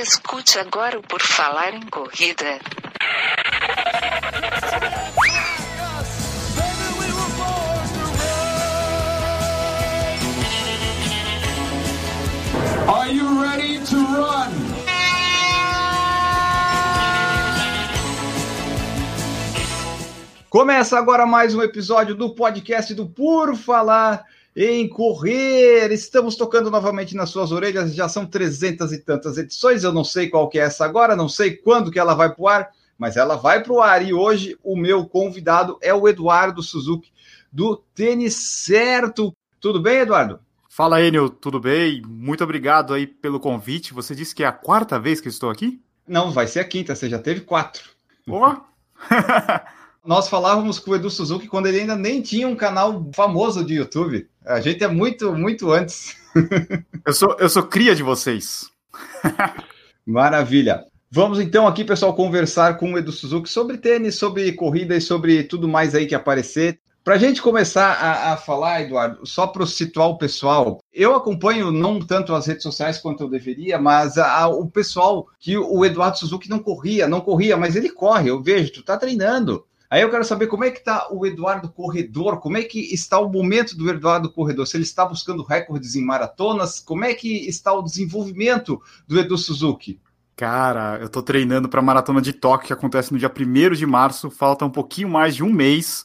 Escute agora o Por Falar em Corrida. Are you ready to run? Começa agora mais um episódio do podcast do Por Falar em Correr. Estamos tocando novamente nas suas orelhas, já são trezentas e tantas edições. Eu não sei qual que é essa agora, não sei quando que ela vai para o ar, mas ela vai para o ar. E hoje o meu convidado é o Eduardo Suzuki, do Tênis Certo. Tudo bem, Eduardo? Fala, Enio, tudo bem? Muito obrigado aí pelo convite. Você disse que é a quarta vez que estou aqui? Não, vai ser a quinta, você já teve quatro. Boa! Nós falávamos com o Edu Suzuki quando ele ainda nem tinha um canal famoso de YouTube. A gente é muito, muito antes. eu, sou, eu sou cria de vocês. Maravilha. Vamos então aqui, pessoal, conversar com o Edu Suzuki sobre tênis, sobre corrida e sobre tudo mais aí que aparecer. Para a gente começar a, a, falar, Eduardo, só para situar o pessoal, eu acompanho não tanto as redes sociais quanto eu deveria, mas a, a, o pessoal que o Eduardo Suzuki não corria, não corria, mas ele corre, eu vejo, tu tá treinando. Aí eu quero saber como é que está o Eduardo Corredor, como é que está o momento do Eduardo Corredor, se ele está buscando recordes em maratonas, como é que está o desenvolvimento do Edu Suzuki? Cara, eu tô treinando para a maratona de Tóquio, que acontece no dia 1 de março, falta um pouquinho mais de um mês.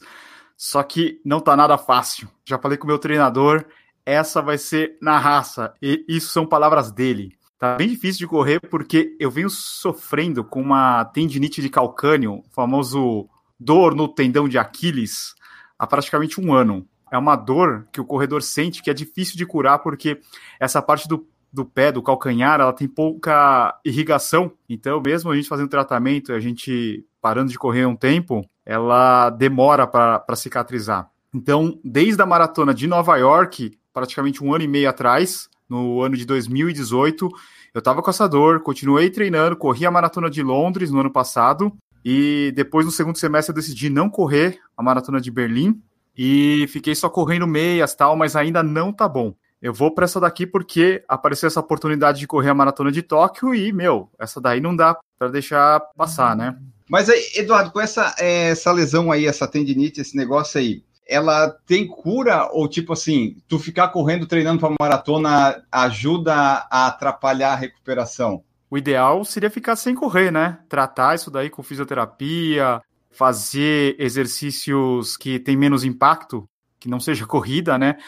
Só que não tá nada fácil. Já falei com o meu treinador, essa vai ser na raça. E isso são palavras dele. Tá bem difícil de correr porque eu venho sofrendo com uma tendinite de calcânio, famoso dor no tendão de Aquiles, há praticamente um ano. É uma dor que o corredor sente que é difícil de curar porque essa parte do, do pé, do calcanhar, ela tem pouca irrigação. Então, mesmo a gente fazendo tratamento, a gente parando de correr um tempo, ela demora para cicatrizar. Então, desde a maratona de Nova York, praticamente um ano e meio atrás, no ano de 2018, eu estava com essa dor, continuei treinando, corri a maratona de Londres no ano passado, e depois no segundo semestre eu decidi não correr a maratona de Berlim, e fiquei só correndo meias tal, mas ainda não tá bom. Eu vou para essa daqui porque apareceu essa oportunidade de correr a maratona de Tóquio e, meu, essa daí não dá para deixar passar, né? Mas aí, Eduardo, com essa, é, essa lesão aí, essa tendinite, esse negócio aí, ela tem cura ou tipo assim, tu ficar correndo treinando para maratona ajuda a atrapalhar a recuperação? O ideal seria ficar sem correr, né? Tratar isso daí com fisioterapia, fazer exercícios que tem menos impacto, que não seja corrida, né?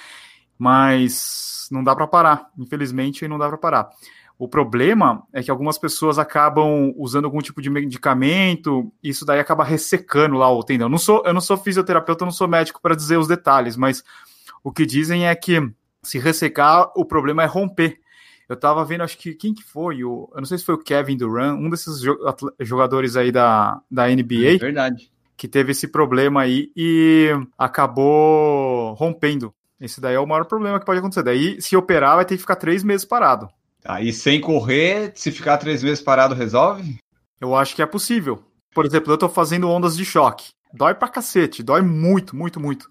Mas não dá para parar, infelizmente não dá para parar. O problema é que algumas pessoas acabam usando algum tipo de medicamento, e isso daí acaba ressecando lá o tendão. Eu não sou, eu não sou fisioterapeuta, eu não sou médico para dizer os detalhes, mas o que dizem é que se ressecar, o problema é romper. Eu tava vendo, acho que quem que foi? O, eu não sei se foi o Kevin Durant, um desses jogadores aí da, da NBA. É verdade. Que teve esse problema aí e acabou rompendo. Esse daí é o maior problema que pode acontecer. Daí, se operar, vai ter que ficar três meses parado. Aí sem correr, se ficar três meses parado, resolve? Eu acho que é possível. Por exemplo, eu tô fazendo ondas de choque. Dói pra cacete, dói muito, muito, muito.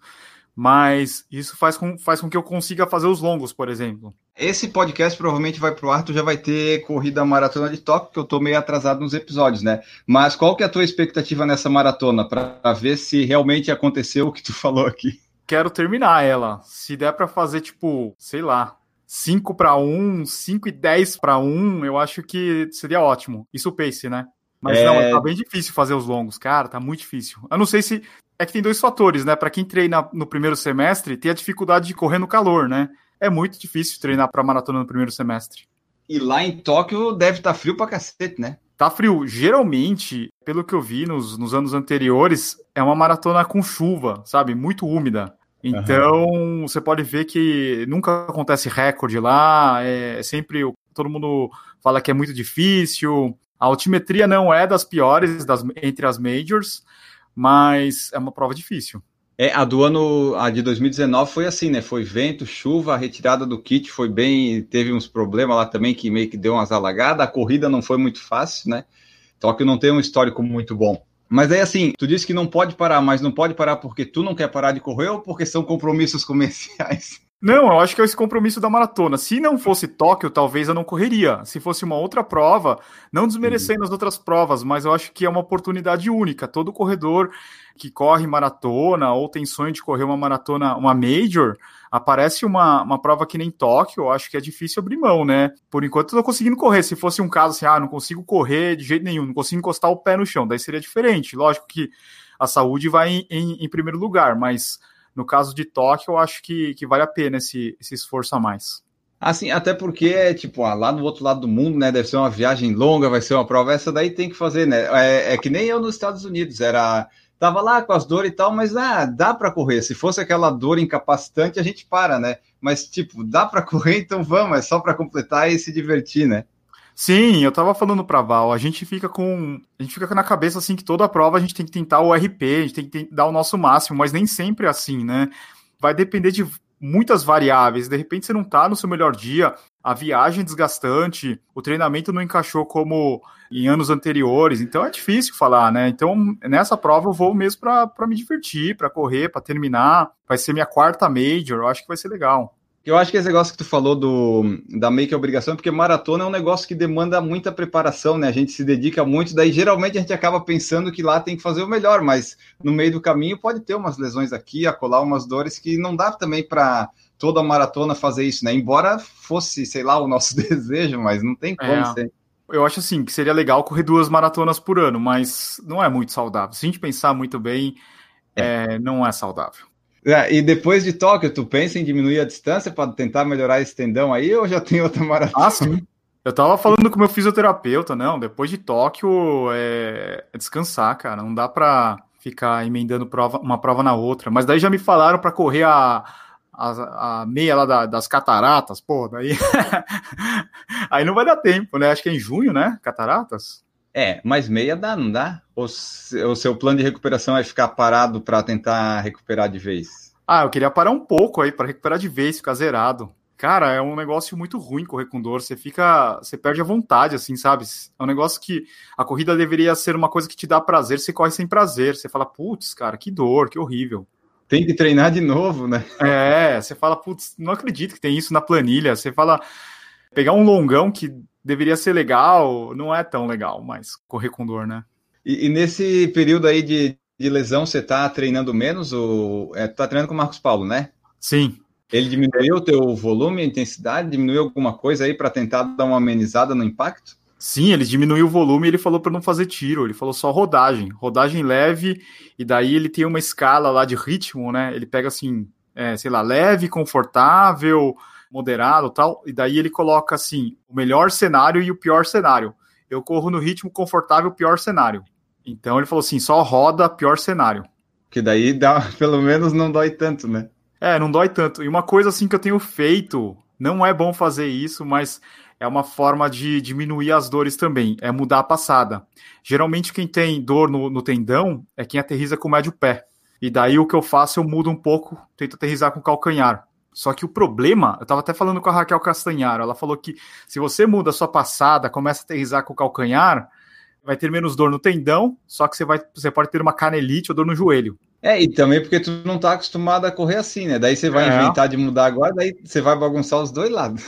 Mas isso faz com, faz com que eu consiga fazer os longos, por exemplo. Esse podcast provavelmente vai pro ar, tu já vai ter corrida maratona de Tóquio, que eu tô meio atrasado nos episódios, né? Mas qual que é a tua expectativa nessa maratona, para ver se realmente aconteceu o que tu falou aqui? Quero terminar ela. Se der para fazer, tipo, sei lá, 5 para 1, 5 e 10 para 1, eu acho que seria ótimo. Isso o pace, né? Mas é... não, tá bem difícil fazer os longos, cara, tá muito difícil. Eu não sei se. É que tem dois fatores, né? Para quem treina no primeiro semestre, tem a dificuldade de correr no calor, né? É muito difícil treinar para maratona no primeiro semestre. E lá em Tóquio deve estar tá frio pra cacete, né? Tá frio. Geralmente, pelo que eu vi nos, nos anos anteriores, é uma maratona com chuva, sabe? Muito úmida. Então, uhum. você pode ver que nunca acontece recorde lá, é sempre todo mundo fala que é muito difícil. A altimetria não é das piores das, entre as majors, mas é uma prova difícil. É, a do ano, a de 2019 foi assim, né? Foi vento, chuva, a retirada do kit foi bem, teve uns problemas lá também que meio que deu umas alagadas, a corrida não foi muito fácil, né? Tóquio não tem um histórico muito bom. Mas aí, assim, tu disse que não pode parar, mas não pode parar porque tu não quer parar de correr ou porque são compromissos comerciais? Não, eu acho que é esse compromisso da maratona. Se não fosse Tóquio, talvez eu não correria. Se fosse uma outra prova, não desmerecendo as outras provas, mas eu acho que é uma oportunidade única. Todo corredor que corre maratona ou tem sonho de correr uma maratona, uma major, aparece uma, uma prova que nem Tóquio, eu acho que é difícil abrir mão, né? Por enquanto eu tô conseguindo correr. Se fosse um caso assim, ah, não consigo correr de jeito nenhum, não consigo encostar o pé no chão, daí seria diferente. Lógico que a saúde vai em, em, em primeiro lugar, mas no caso de Tóquio, eu acho que, que vale a pena esse, esse esforço a mais. Assim, até porque, tipo, ah, lá no outro lado do mundo, né, deve ser uma viagem longa, vai ser uma prova, essa daí tem que fazer, né, é, é que nem eu nos Estados Unidos, era, tava lá com as dores e tal, mas ah, dá para correr, se fosse aquela dor incapacitante, a gente para, né, mas, tipo, dá para correr, então vamos, é só para completar e se divertir, né. Sim, eu tava falando pra Val, a gente fica com. A gente fica na cabeça assim que toda prova a gente tem que tentar o RP, a gente tem que dar o nosso máximo, mas nem sempre é assim, né? Vai depender de muitas variáveis. De repente você não tá no seu melhor dia, a viagem é desgastante, o treinamento não encaixou como em anos anteriores, então é difícil falar, né? Então, nessa prova eu vou mesmo para me divertir, para correr, para terminar. Vai ser minha quarta major, eu acho que vai ser legal. Eu acho que esse negócio que tu falou do, da meio que obrigação, porque maratona é um negócio que demanda muita preparação, né? A gente se dedica muito, daí geralmente a gente acaba pensando que lá tem que fazer o melhor, mas no meio do caminho pode ter umas lesões aqui, acolar umas dores que não dá também para toda a maratona fazer isso, né? Embora fosse, sei lá, o nosso desejo, mas não tem como é. ser. Eu acho assim que seria legal correr duas maratonas por ano, mas não é muito saudável. Se a gente pensar muito bem, é. É, não é saudável. É, e depois de Tóquio, tu pensa em diminuir a distância para tentar melhorar esse tendão aí ou já tem outra maratona? Ah, sim. Eu tava falando com meu fisioterapeuta, não, depois de Tóquio é, é descansar, cara, não dá para ficar emendando prova, uma prova na outra, mas daí já me falaram para correr a, a, a, meia lá da, das cataratas, pô, daí aí não vai dar tempo, né? Acho que é em junho, né? Cataratas? É, mas meia dá, não dá? Ou o seu plano de recuperação é ficar parado para tentar recuperar de vez? Ah, eu queria parar um pouco aí para recuperar de vez, ficar zerado. Cara, é um negócio muito ruim correr com dor. Você fica. Você perde a vontade, assim, sabe? É um negócio que a corrida deveria ser uma coisa que te dá prazer, você corre sem prazer. Você fala, putz, cara, que dor, que horrível. Tem que treinar de novo, né? É, você fala, putz, não acredito que tem isso na planilha. Você fala, pegar um longão que deveria ser legal, não é tão legal, mas correr com dor, né? E, e nesse período aí de, de lesão, você tá treinando menos? Ou, é, tá treinando com o Marcos Paulo, né? Sim. Ele diminuiu o teu volume, a intensidade? Diminuiu alguma coisa aí para tentar dar uma amenizada no impacto? Sim, ele diminuiu o volume e ele falou para não fazer tiro, ele falou só rodagem, rodagem leve, e daí ele tem uma escala lá de ritmo, né? Ele pega assim, é, sei lá, leve, confortável, moderado tal, e daí ele coloca assim, o melhor cenário e o pior cenário. Eu corro no ritmo confortável, pior cenário. Então ele falou assim, só roda pior cenário. Que daí dá, pelo menos não dói tanto, né? É, não dói tanto. E uma coisa assim que eu tenho feito, não é bom fazer isso, mas é uma forma de diminuir as dores também, é mudar a passada. Geralmente quem tem dor no, no tendão é quem aterriza com o médio pé. E daí o que eu faço, eu mudo um pouco, tento aterrizar com o calcanhar. Só que o problema, eu estava até falando com a Raquel Castanharo, ela falou que se você muda a sua passada, começa a aterrizar com o calcanhar, vai ter menos dor no tendão, só que você, vai, você pode ter uma canelite ou dor no joelho. É, e também porque tu não está acostumado a correr assim, né? Daí você vai é. inventar de mudar agora, daí você vai bagunçar os dois lados.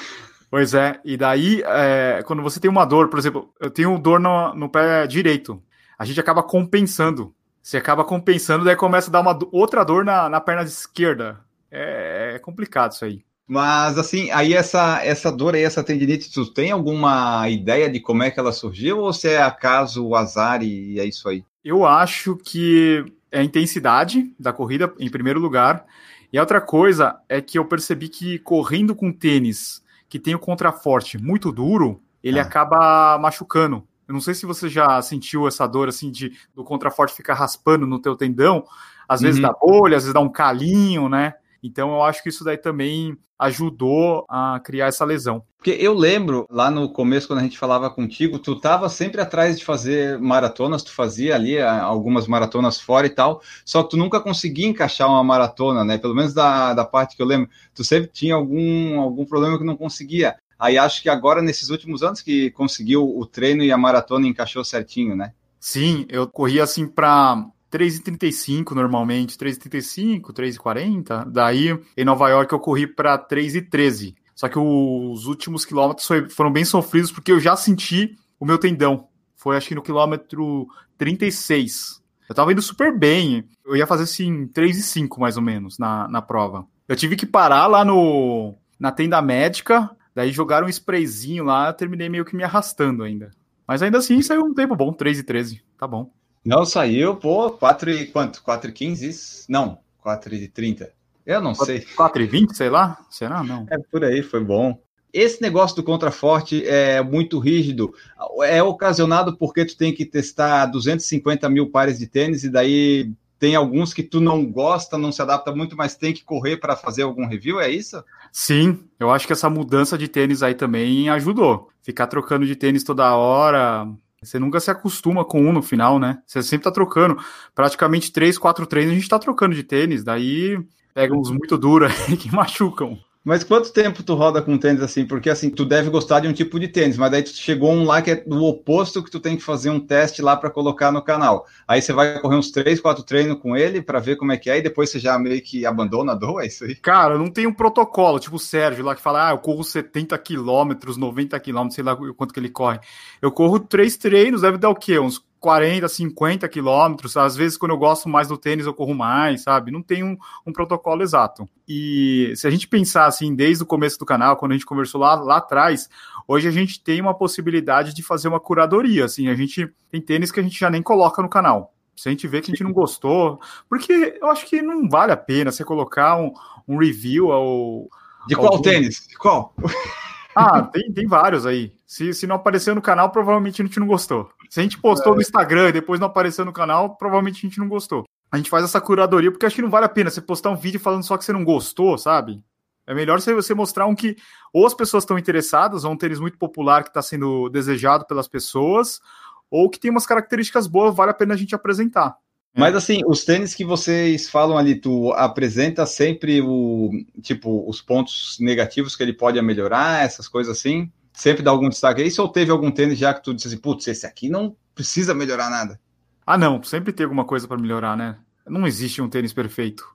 Pois é, e daí, é, quando você tem uma dor, por exemplo, eu tenho dor no, no pé direito, a gente acaba compensando. Você acaba compensando, daí começa a dar uma outra dor na, na perna esquerda. É, é complicado isso aí. Mas assim, aí essa, essa dor aí, essa tendinite, tu tem alguma ideia de como é que ela surgiu ou se é acaso, o azar e é isso aí? Eu acho que é a intensidade da corrida, em primeiro lugar. E a outra coisa é que eu percebi que correndo com tênis que tem o contraforte muito duro, ele ah. acaba machucando. Eu não sei se você já sentiu essa dor assim de do contraforte ficar raspando no teu tendão, às vezes uhum. dá bolha, às vezes dá um calinho, né? Então eu acho que isso daí também ajudou a criar essa lesão. Porque eu lembro lá no começo, quando a gente falava contigo, tu estava sempre atrás de fazer maratonas, tu fazia ali ah, algumas maratonas fora e tal, só que tu nunca conseguia encaixar uma maratona, né? Pelo menos da, da parte que eu lembro, tu sempre tinha algum, algum problema que não conseguia. Aí acho que agora, nesses últimos anos, que conseguiu o treino e a maratona encaixou certinho, né? Sim, eu corri assim para 3,35 normalmente, 3,35, 3,40. Daí, em Nova York, eu corri para 3,13. Só que os últimos quilômetros foram bem sofridos porque eu já senti o meu tendão. Foi acho que no quilômetro 36. Eu tava indo super bem. Eu ia fazer assim 3,5 mais ou menos na, na prova. Eu tive que parar lá no na tenda médica, daí jogaram um sprayzinho lá, eu terminei meio que me arrastando ainda. Mas ainda assim saiu um tempo bom, 3 e 13, tá bom. Não, saiu, pô, 4 e quanto? 4 e 15? Não, 4 e 30. Eu não 4, sei. 4 e 20, sei lá? Será? Não. É por aí, foi bom. Esse negócio do contraforte é muito rígido. É ocasionado porque tu tem que testar 250 mil pares de tênis e daí tem alguns que tu não gosta, não se adapta muito, mas tem que correr para fazer algum review, é isso? Sim, eu acho que essa mudança de tênis aí também ajudou. Ficar trocando de tênis toda hora, você nunca se acostuma com um no final, né? Você sempre tá trocando. Praticamente três, quatro treinos a gente tá trocando de tênis, daí pega uns muito duros aí que machucam. Mas quanto tempo tu roda com tênis assim? Porque assim, tu deve gostar de um tipo de tênis, mas daí tu chegou um lá que é do oposto que tu tem que fazer um teste lá para colocar no canal. Aí você vai correr uns três, quatro treinos com ele para ver como é que é e depois você já meio que abandona a dor, é isso aí? Cara, não tem um protocolo, tipo o Sérgio lá que fala, ah, eu corro 70 quilômetros, 90 quilômetros, sei lá quanto que ele corre. Eu corro três treinos, deve dar o quê? Uns 40, 50 quilômetros. Às vezes, quando eu gosto mais do tênis, eu corro mais, sabe? Não tem um, um, protocolo exato. E se a gente pensar assim, desde o começo do canal, quando a gente conversou lá, lá atrás, hoje a gente tem uma possibilidade de fazer uma curadoria. Assim, a gente tem tênis que a gente já nem coloca no canal. Se a gente vê que a gente não gostou, porque eu acho que não vale a pena você colocar um, um review ao. De qual algum... tênis? De qual? Ah, tem, tem vários aí. Se, se não apareceu no canal, provavelmente a gente não gostou. Se a gente postou é. no Instagram e depois não apareceu no canal, provavelmente a gente não gostou. A gente faz essa curadoria porque acho que não vale a pena você postar um vídeo falando só que você não gostou, sabe? É melhor você mostrar um que ou as pessoas estão interessadas, ou um tênis muito popular que está sendo desejado pelas pessoas, ou que tem umas características boas, vale a pena a gente apresentar. Mas assim, os tênis que vocês falam ali, tu apresenta sempre o tipo os pontos negativos que ele pode melhorar, essas coisas assim? Sempre dá algum destaque aí? Ou teve algum tênis já que tu disse assim, putz, esse aqui não precisa melhorar nada? Ah, não, sempre tem alguma coisa para melhorar, né? Não existe um tênis perfeito.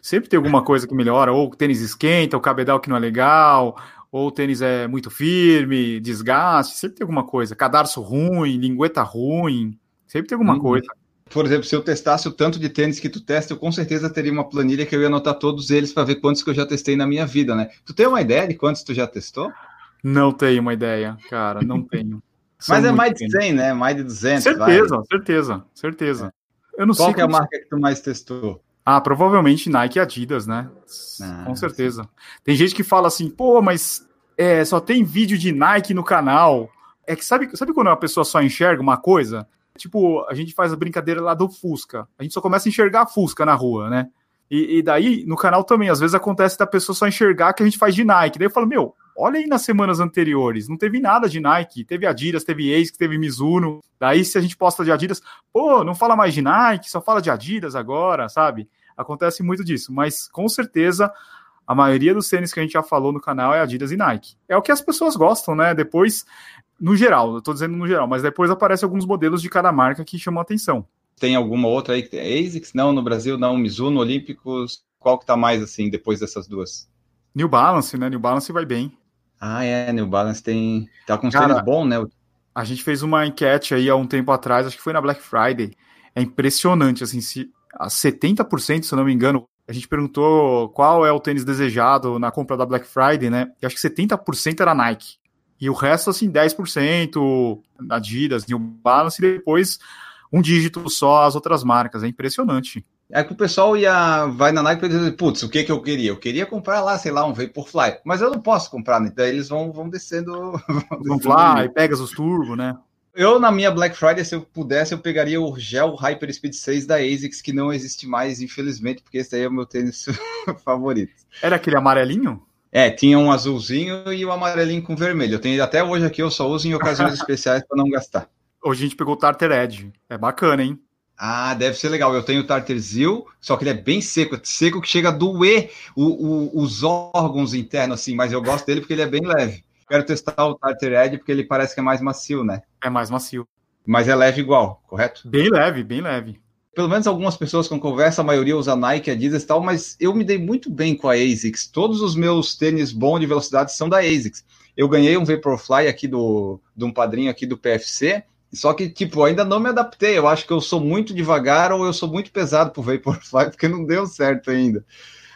Sempre tem alguma coisa que melhora, ou o tênis esquenta, o cabedal que não é legal, ou o tênis é muito firme, desgaste, sempre tem alguma coisa. Cadarço ruim, lingueta ruim, sempre tem alguma uhum. coisa por exemplo, se eu testasse o tanto de tênis que tu testa, eu com certeza teria uma planilha que eu ia anotar todos eles para ver quantos que eu já testei na minha vida, né? Tu tem uma ideia de quantos tu já testou? Não tenho uma ideia, cara, não tenho. Mas é mais de 100, né? Mais de 200. Certeza, vai. certeza, certeza. Eu não Qual sei é a marca que tu mais testou? Ah, provavelmente Nike e Adidas, né? Ah, Com certeza. Sim. Tem gente que fala assim, pô, mas é, só tem vídeo de Nike no canal. É que sabe, sabe quando uma pessoa só enxerga uma coisa? Tipo, a gente faz a brincadeira lá do Fusca. A gente só começa a enxergar a Fusca na rua, né? E, e, daí, no canal também, às vezes acontece da pessoa só enxergar que a gente faz de Nike. Daí eu falo, meu, olha aí nas semanas anteriores, não teve nada de Nike. Teve Adidas, teve Ace, teve Mizuno. Daí, se a gente posta de Adidas, pô, não fala mais de Nike, só fala de Adidas agora, sabe? Acontece muito disso. Mas, com certeza, a maioria dos tênis que a gente já falou no canal é Adidas e Nike. É o que as pessoas gostam, né? Depois no geral, eu tô dizendo no geral, mas depois aparecem alguns modelos de cada marca que chamam atenção. Tem alguma outra aí que tem ASICS? Não, no Brasil não, Mizuno, Olímpicos, qual que tá mais assim depois dessas duas? New Balance, né? New Balance vai bem. Ah, é, New Balance tem tá com um tênis bom, né? A gente fez uma enquete aí há um tempo atrás, acho que foi na Black Friday. É impressionante, assim, se a 70%, se eu não me engano, a gente perguntou qual é o tênis desejado na compra da Black Friday, né? E acho que 70% era Nike. E o resto, assim, 10% Adidas, New Balance, e depois um dígito só as outras marcas. É impressionante. É que o pessoal ia, vai na Nike e dizer, putz, o que que eu queria? Eu queria comprar lá, sei lá, um Vaporfly, mas eu não posso comprar, né? Daí eles vão, vão descendo. Vão Fly, Pegasus Turbo, né? Eu, na minha Black Friday, se eu pudesse, eu pegaria o Gel Hyper Speed 6 da ASICS, que não existe mais, infelizmente, porque esse aí é o meu tênis favorito. Era aquele amarelinho? É, tinha um azulzinho e o um amarelinho com vermelho. Eu tenho até hoje aqui, eu só uso em ocasiões especiais para não gastar. Hoje a gente pegou o Tartar Edge. É bacana, hein? Ah, deve ser legal. Eu tenho o Tartarzil, só que ele é bem seco, é seco que chega a doer o, o, os órgãos internos, assim, mas eu gosto dele porque ele é bem leve. Quero testar o Tartar Edge porque ele parece que é mais macio, né? É mais macio. Mas é leve igual, correto? Bem leve, bem leve. Pelo menos algumas pessoas com conversa, a maioria usa Nike, Adidas e tal, mas eu me dei muito bem com a ASICS. Todos os meus tênis bons de velocidade são da ASICS. Eu ganhei um Vaporfly aqui do, de um padrinho aqui do PFC, só que, tipo, ainda não me adaptei. Eu acho que eu sou muito devagar ou eu sou muito pesado pro Vaporfly, porque não deu certo ainda.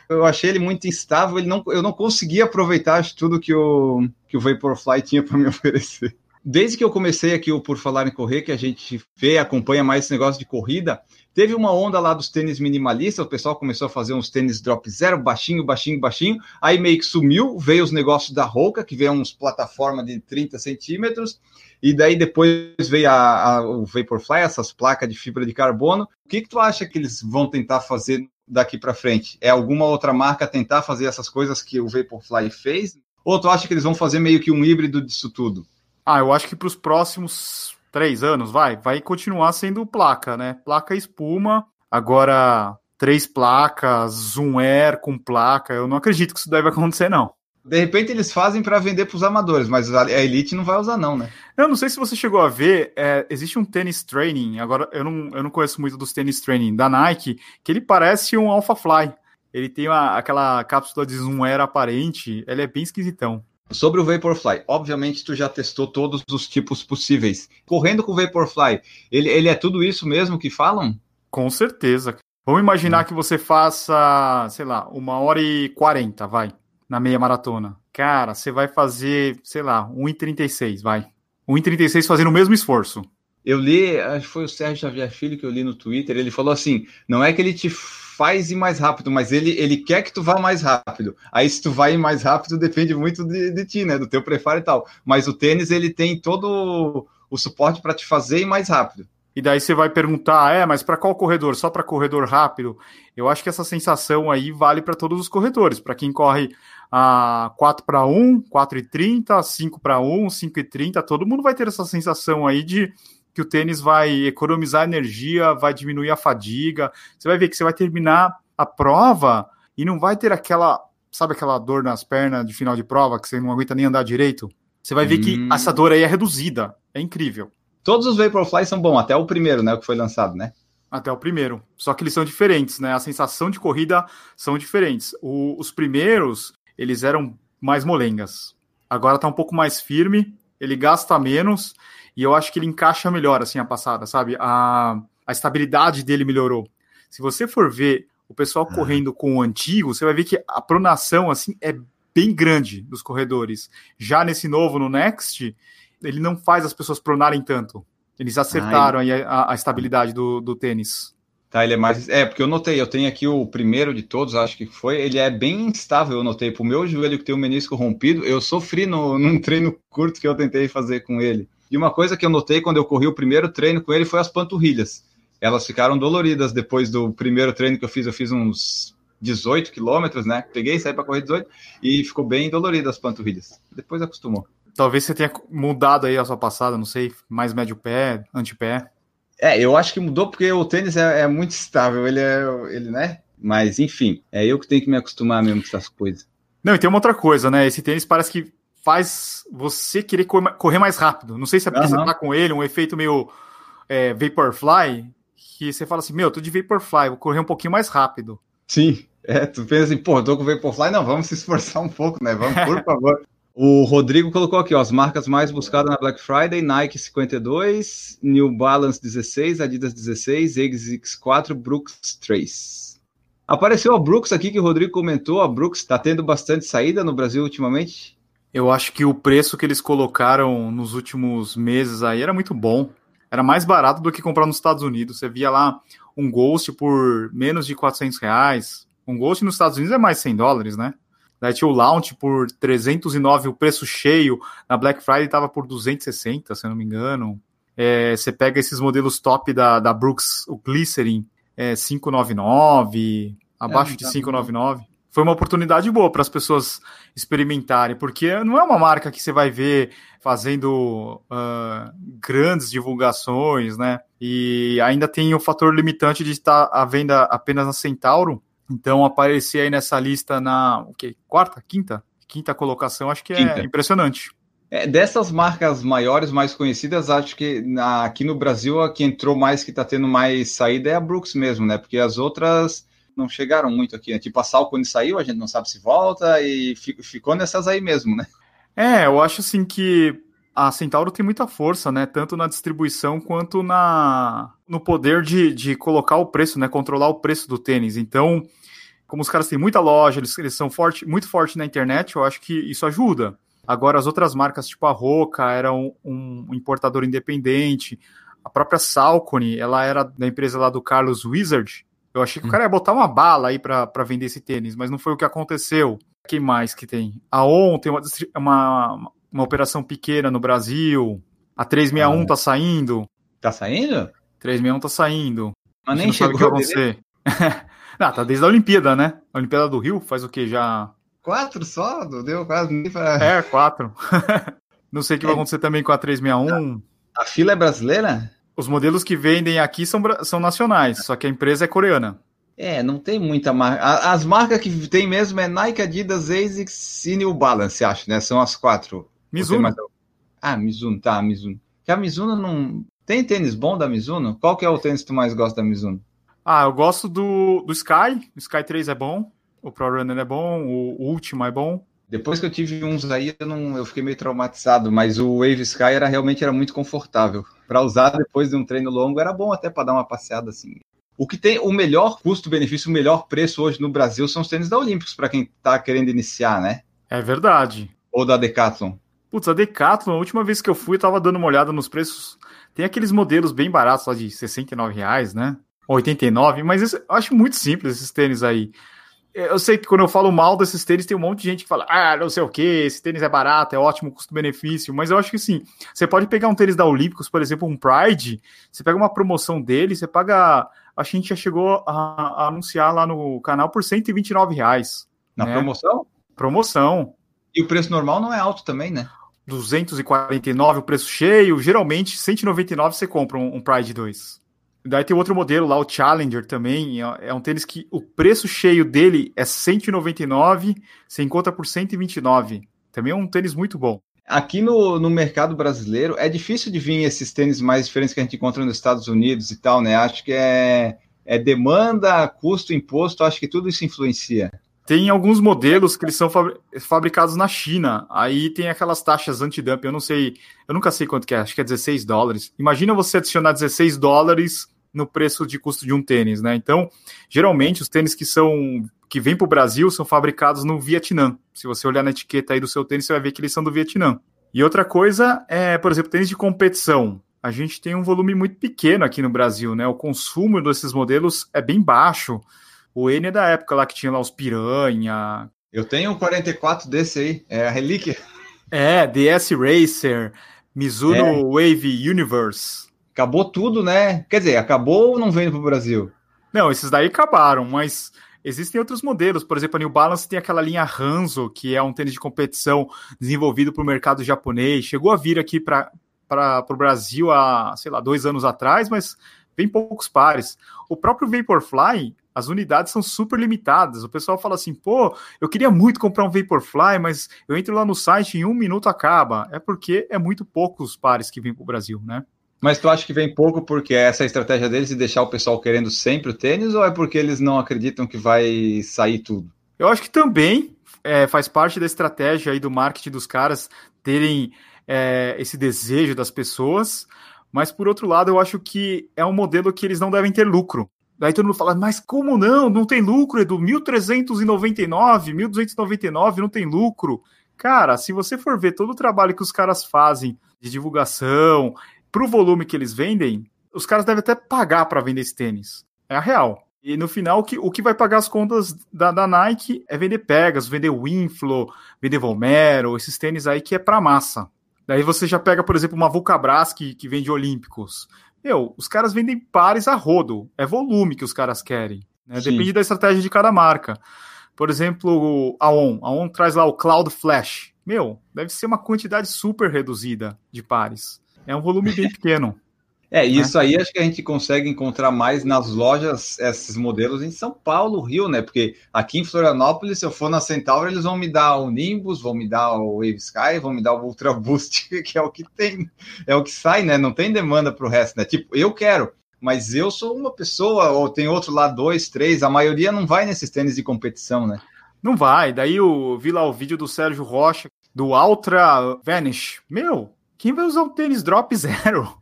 Eu achei ele muito instável, ele não, eu não conseguia aproveitar tudo que o, que o Vaporfly tinha para me oferecer. Desde que eu comecei aqui o Por Falar em Correr, que a gente vê, acompanha mais esse negócio de corrida, teve uma onda lá dos tênis minimalistas, o pessoal começou a fazer uns tênis drop zero, baixinho, baixinho, baixinho, aí meio que sumiu, veio os negócios da Roca, que veio uns plataforma de 30 centímetros, e daí depois veio a, a, o Vaporfly, essas placas de fibra de carbono. O que, que tu acha que eles vão tentar fazer daqui para frente? É alguma outra marca tentar fazer essas coisas que o Vaporfly fez? Ou tu acha que eles vão fazer meio que um híbrido disso tudo? Ah, eu acho que para os próximos três anos, vai, vai continuar sendo placa, né? Placa espuma. Agora, três placas, Zoom Air com placa. Eu não acredito que isso deve acontecer, não. De repente eles fazem para vender para os amadores, mas a Elite não vai usar, não, né? Eu não sei se você chegou a ver, é, existe um tênis training, agora eu não, eu não conheço muito dos tênis training da Nike, que ele parece um Alpha Fly. Ele tem uma, aquela cápsula de zoom air aparente, ele é bem esquisitão. Sobre o Vaporfly, obviamente tu já testou todos os tipos possíveis. Correndo com o Vaporfly, ele, ele é tudo isso mesmo que falam? Com certeza. Vamos imaginar hum. que você faça, sei lá, uma hora e quarenta, vai na meia maratona. Cara, você vai fazer, sei lá, 1,36, vai. 1,36 fazendo o mesmo esforço. Eu li, acho que foi o Sérgio Xavier Filho que eu li no Twitter, ele falou assim, não é que ele te faz ir mais rápido, mas ele, ele quer que tu vá mais rápido. Aí se tu vai mais rápido depende muito de, de ti, né, do teu preparo e tal. Mas o tênis, ele tem todo o suporte para te fazer ir mais rápido. E daí você vai perguntar, é, mas para qual corredor? Só para corredor rápido? Eu acho que essa sensação aí vale para todos os corredores. Para quem corre a 4 para 1, 4 e 30, 5 para 1, 5 e 30, todo mundo vai ter essa sensação aí de que o tênis vai economizar energia, vai diminuir a fadiga. Você vai ver que você vai terminar a prova e não vai ter aquela, sabe aquela dor nas pernas de final de prova que você não aguenta nem andar direito? Você vai ver hum. que essa dor aí é reduzida. É incrível. Todos os Vaporfly são bons, até o primeiro, né, o que foi lançado, né? Até o primeiro. Só que eles são diferentes, né? A sensação de corrida são diferentes. O, os primeiros, eles eram mais molengas. Agora tá um pouco mais firme, ele gasta menos e eu acho que ele encaixa melhor assim a passada, sabe? A, a estabilidade dele melhorou. Se você for ver o pessoal uhum. correndo com o antigo, você vai ver que a pronação assim é bem grande dos corredores. Já nesse novo no Next, ele não faz as pessoas pronarem tanto. Eles acertaram Ai. a, a, estabilidade do, do tênis. Tá, ele é mais. É, porque eu notei, eu tenho aqui o primeiro de todos, acho que foi. Ele é bem instável, eu notei. Pro meu joelho que tem o menisco rompido, eu sofri no, num treino curto que eu tentei fazer com ele. E uma coisa que eu notei quando eu corri o primeiro treino com ele foi as panturrilhas. Elas ficaram doloridas depois do primeiro treino que eu fiz. Eu fiz uns 18 quilômetros, né? Peguei, saí para correr 18 e ficou bem dolorido as panturrilhas. Depois acostumou. Talvez você tenha mudado aí a sua passada, não sei, mais médio pé, antepé. É, eu acho que mudou porque o tênis é, é, muito estável, ele é, ele, né? Mas, enfim, é eu que tenho que me acostumar mesmo com essas coisas. Não, e tem uma outra coisa, né? Esse tênis parece que faz você querer correr mais rápido. Não sei se é porque uhum. você tá com ele, um efeito meio é, Vaporfly, que você fala assim, meu, eu tô de Vaporfly, vou correr um pouquinho mais rápido. Sim, é, tu pensa assim, pô, tô com Vaporfly, não, vamos se esforçar um pouco, né? Vamos, por favor. O Rodrigo colocou aqui, ó, as marcas mais buscadas na Black Friday, Nike 52, New Balance 16, Adidas 16, X 4 Brooks 3. Apareceu a Brooks aqui que o Rodrigo comentou, a Brooks está tendo bastante saída no Brasil ultimamente? Eu acho que o preço que eles colocaram nos últimos meses aí era muito bom. Era mais barato do que comprar nos Estados Unidos. Você via lá um Ghost por menos de 400 reais. Um Ghost nos Estados Unidos é mais 100 dólares, né? Daí tinha o Launch por 309, o preço cheio. Na Black Friday estava por 260, se eu não me engano. É, você pega esses modelos top da, da Brooks, o Glycerin, é 599, abaixo é, de 599. Foi uma oportunidade boa para as pessoas experimentarem, porque não é uma marca que você vai ver fazendo uh, grandes divulgações, né? E ainda tem o fator limitante de estar à venda apenas na Centauro, então, aparecer aí nessa lista na o quarta, quinta? Quinta colocação, acho que é quinta. impressionante. É, dessas marcas maiores, mais conhecidas, acho que na, aqui no Brasil a que entrou mais, que está tendo mais saída é a Brooks mesmo, né? Porque as outras não chegaram muito aqui, né? Tipo, a Salcone saiu, a gente não sabe se volta e ficou nessas aí mesmo, né? É, eu acho assim que a Centauro tem muita força, né? Tanto na distribuição quanto na no poder de, de colocar o preço, né? Controlar o preço do tênis. Então, como os caras têm muita loja, eles, eles são forte, muito fortes na internet, eu acho que isso ajuda. Agora, as outras marcas, tipo a Roca, era um, um importador independente. A própria Salcone, ela era da empresa lá do Carlos Wizard. Eu achei que hum. o cara ia botar uma bala aí para vender esse tênis, mas não foi o que aconteceu. Quem mais que tem? A ON tem uma, uma, uma operação pequena no Brasil. A 361 ah. tá saindo. Tá saindo? 361 tá saindo. Mas nem chegou a acontecer. não, tá desde a Olimpíada, né? A Olimpíada do Rio faz o que já? Quatro só? Deu quase nem pra... É, quatro. Não sei o que é. vai acontecer também com a 361. A, a fila é brasileira? Os modelos que vendem aqui são, são nacionais, só que a empresa é coreana. É, não tem muita marca. As marcas que tem mesmo é Nike, Adidas, ASICS e New Balance, acho, né? São as quatro. Mizuno. Mais... Ah, Mizuno, tá, Mizuno. Que a Mizuno não... Tem tênis bom da Mizuno? Qual que é o tênis que tu mais gosta da Mizuno? Ah, eu gosto do, do Sky. O Sky 3 é bom. O Pro Runner é bom, o Ultima é bom. Depois que eu tive uns aí, eu, não, eu fiquei meio traumatizado, mas o Wave Sky era realmente era muito confortável. Para usar depois de um treino longo, era bom até para dar uma passeada assim. O que tem o melhor custo-benefício, o melhor preço hoje no Brasil são os tênis da Olímpicos, para quem está querendo iniciar, né? É verdade. Ou da Decathlon. Putz, a Decathlon, a última vez que eu fui, eu tava dando uma olhada nos preços. Tem aqueles modelos bem baratos lá de 69 reais, né? 89, mas eu acho muito simples esses tênis aí eu sei que quando eu falo mal desses tênis, tem um monte de gente que fala, ah, não sei o que, esse tênis é barato, é ótimo custo-benefício, mas eu acho que sim, você pode pegar um tênis da Olímpicos, por exemplo, um Pride, você pega uma promoção dele, você paga, acho que a gente já chegou a, a anunciar lá no canal por 129 reais. Na né? promoção? Promoção. E o preço normal não é alto também, né? 249 o preço cheio, geralmente 199 você compra um, um Pride 2. Daí tem outro modelo lá, o Challenger também. É, é um tênis que o preço cheio dele é 199, você encontra por 129. Também é um tênis muito bom. Aqui no, no mercado brasileiro é difícil de vir esses tênis mais diferentes que a gente encontra nos Estados Unidos e tal, né? Acho que é, é demanda, custo, imposto, acho que tudo isso influencia. Tem alguns modelos que eles são fabricados na China. Aí tem aquelas taxas anti-dumping. Eu não sei, eu nunca sei quanto que é, acho que é 16 dólares. Imagina você adicionar 16 dólares no preço de custo de um tênis, né? Então, geralmente os tênis que são que vêm para o Brasil são fabricados no Vietnã. Se você olhar na etiqueta aí do seu tênis, você vai ver que eles são do Vietnã. E outra coisa é, por exemplo, tênis de competição. A gente tem um volume muito pequeno aqui no Brasil, né? O consumo desses modelos é bem baixo. O N é da época lá que tinha lá os piranha. Eu tenho um 44 desse aí, é a relíquia. É, DS Racer, Mizuno é. Wave Universe. Acabou tudo, né? Quer dizer, acabou ou não vem para o Brasil? Não, esses daí acabaram, mas existem outros modelos. Por exemplo, a New Balance tem aquela linha Hanzo, que é um tênis de competição desenvolvido para o mercado japonês. Chegou a vir aqui para o Brasil há, sei lá, dois anos atrás, mas vem poucos pares. O próprio Vaporfly, as unidades são super limitadas. O pessoal fala assim, pô, eu queria muito comprar um Vaporfly, mas eu entro lá no site e em um minuto acaba. É porque é muito poucos pares que vêm para o Brasil, né? Mas tu acha que vem pouco porque é essa a estratégia deles de deixar o pessoal querendo sempre o tênis ou é porque eles não acreditam que vai sair tudo? Eu acho que também é, faz parte da estratégia aí do marketing dos caras terem é, esse desejo das pessoas, mas por outro lado eu acho que é um modelo que eles não devem ter lucro. Daí todo mundo fala, mas como não? Não tem lucro, Edu? 1.399, 1.299 não tem lucro. Cara, se você for ver todo o trabalho que os caras fazem de divulgação, pro volume que eles vendem, os caras devem até pagar para vender esse tênis. É a real. E no final, o que, o que vai pagar as contas da, da Nike é vender Pegas, vender Winflow, vender Volmero, esses tênis aí que é para massa. Daí você já pega, por exemplo, uma Vulcabras que, que vende Olímpicos. Meu, os caras vendem pares a rodo. É volume que os caras querem. Né? Depende da estratégia de cada marca. Por exemplo, a ON. A ON traz lá o Cloud Flash. Meu, deve ser uma quantidade super reduzida de pares. É um volume bem pequeno. É, isso né? aí acho que a gente consegue encontrar mais nas lojas, esses modelos em São Paulo, Rio, né? Porque aqui em Florianópolis, se eu for na Centauro, eles vão me dar o Nimbus, vão me dar o Wave Sky, vão me dar o Ultra Boost, que é o que tem, é o que sai, né? Não tem demanda para o resto, né? Tipo, eu quero, mas eu sou uma pessoa, ou tem outro lá, dois, três, a maioria não vai nesses tênis de competição, né? Não vai. Daí eu vi lá o vídeo do Sérgio Rocha, do Ultra Vanish. Meu, quem vai usar um tênis drop zero?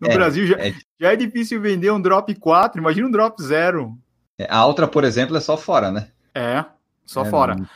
no é, Brasil já é... já é difícil vender um drop 4, imagina um drop zero. É, a Ultra, por exemplo, é só fora, né? É, só é, fora. Não...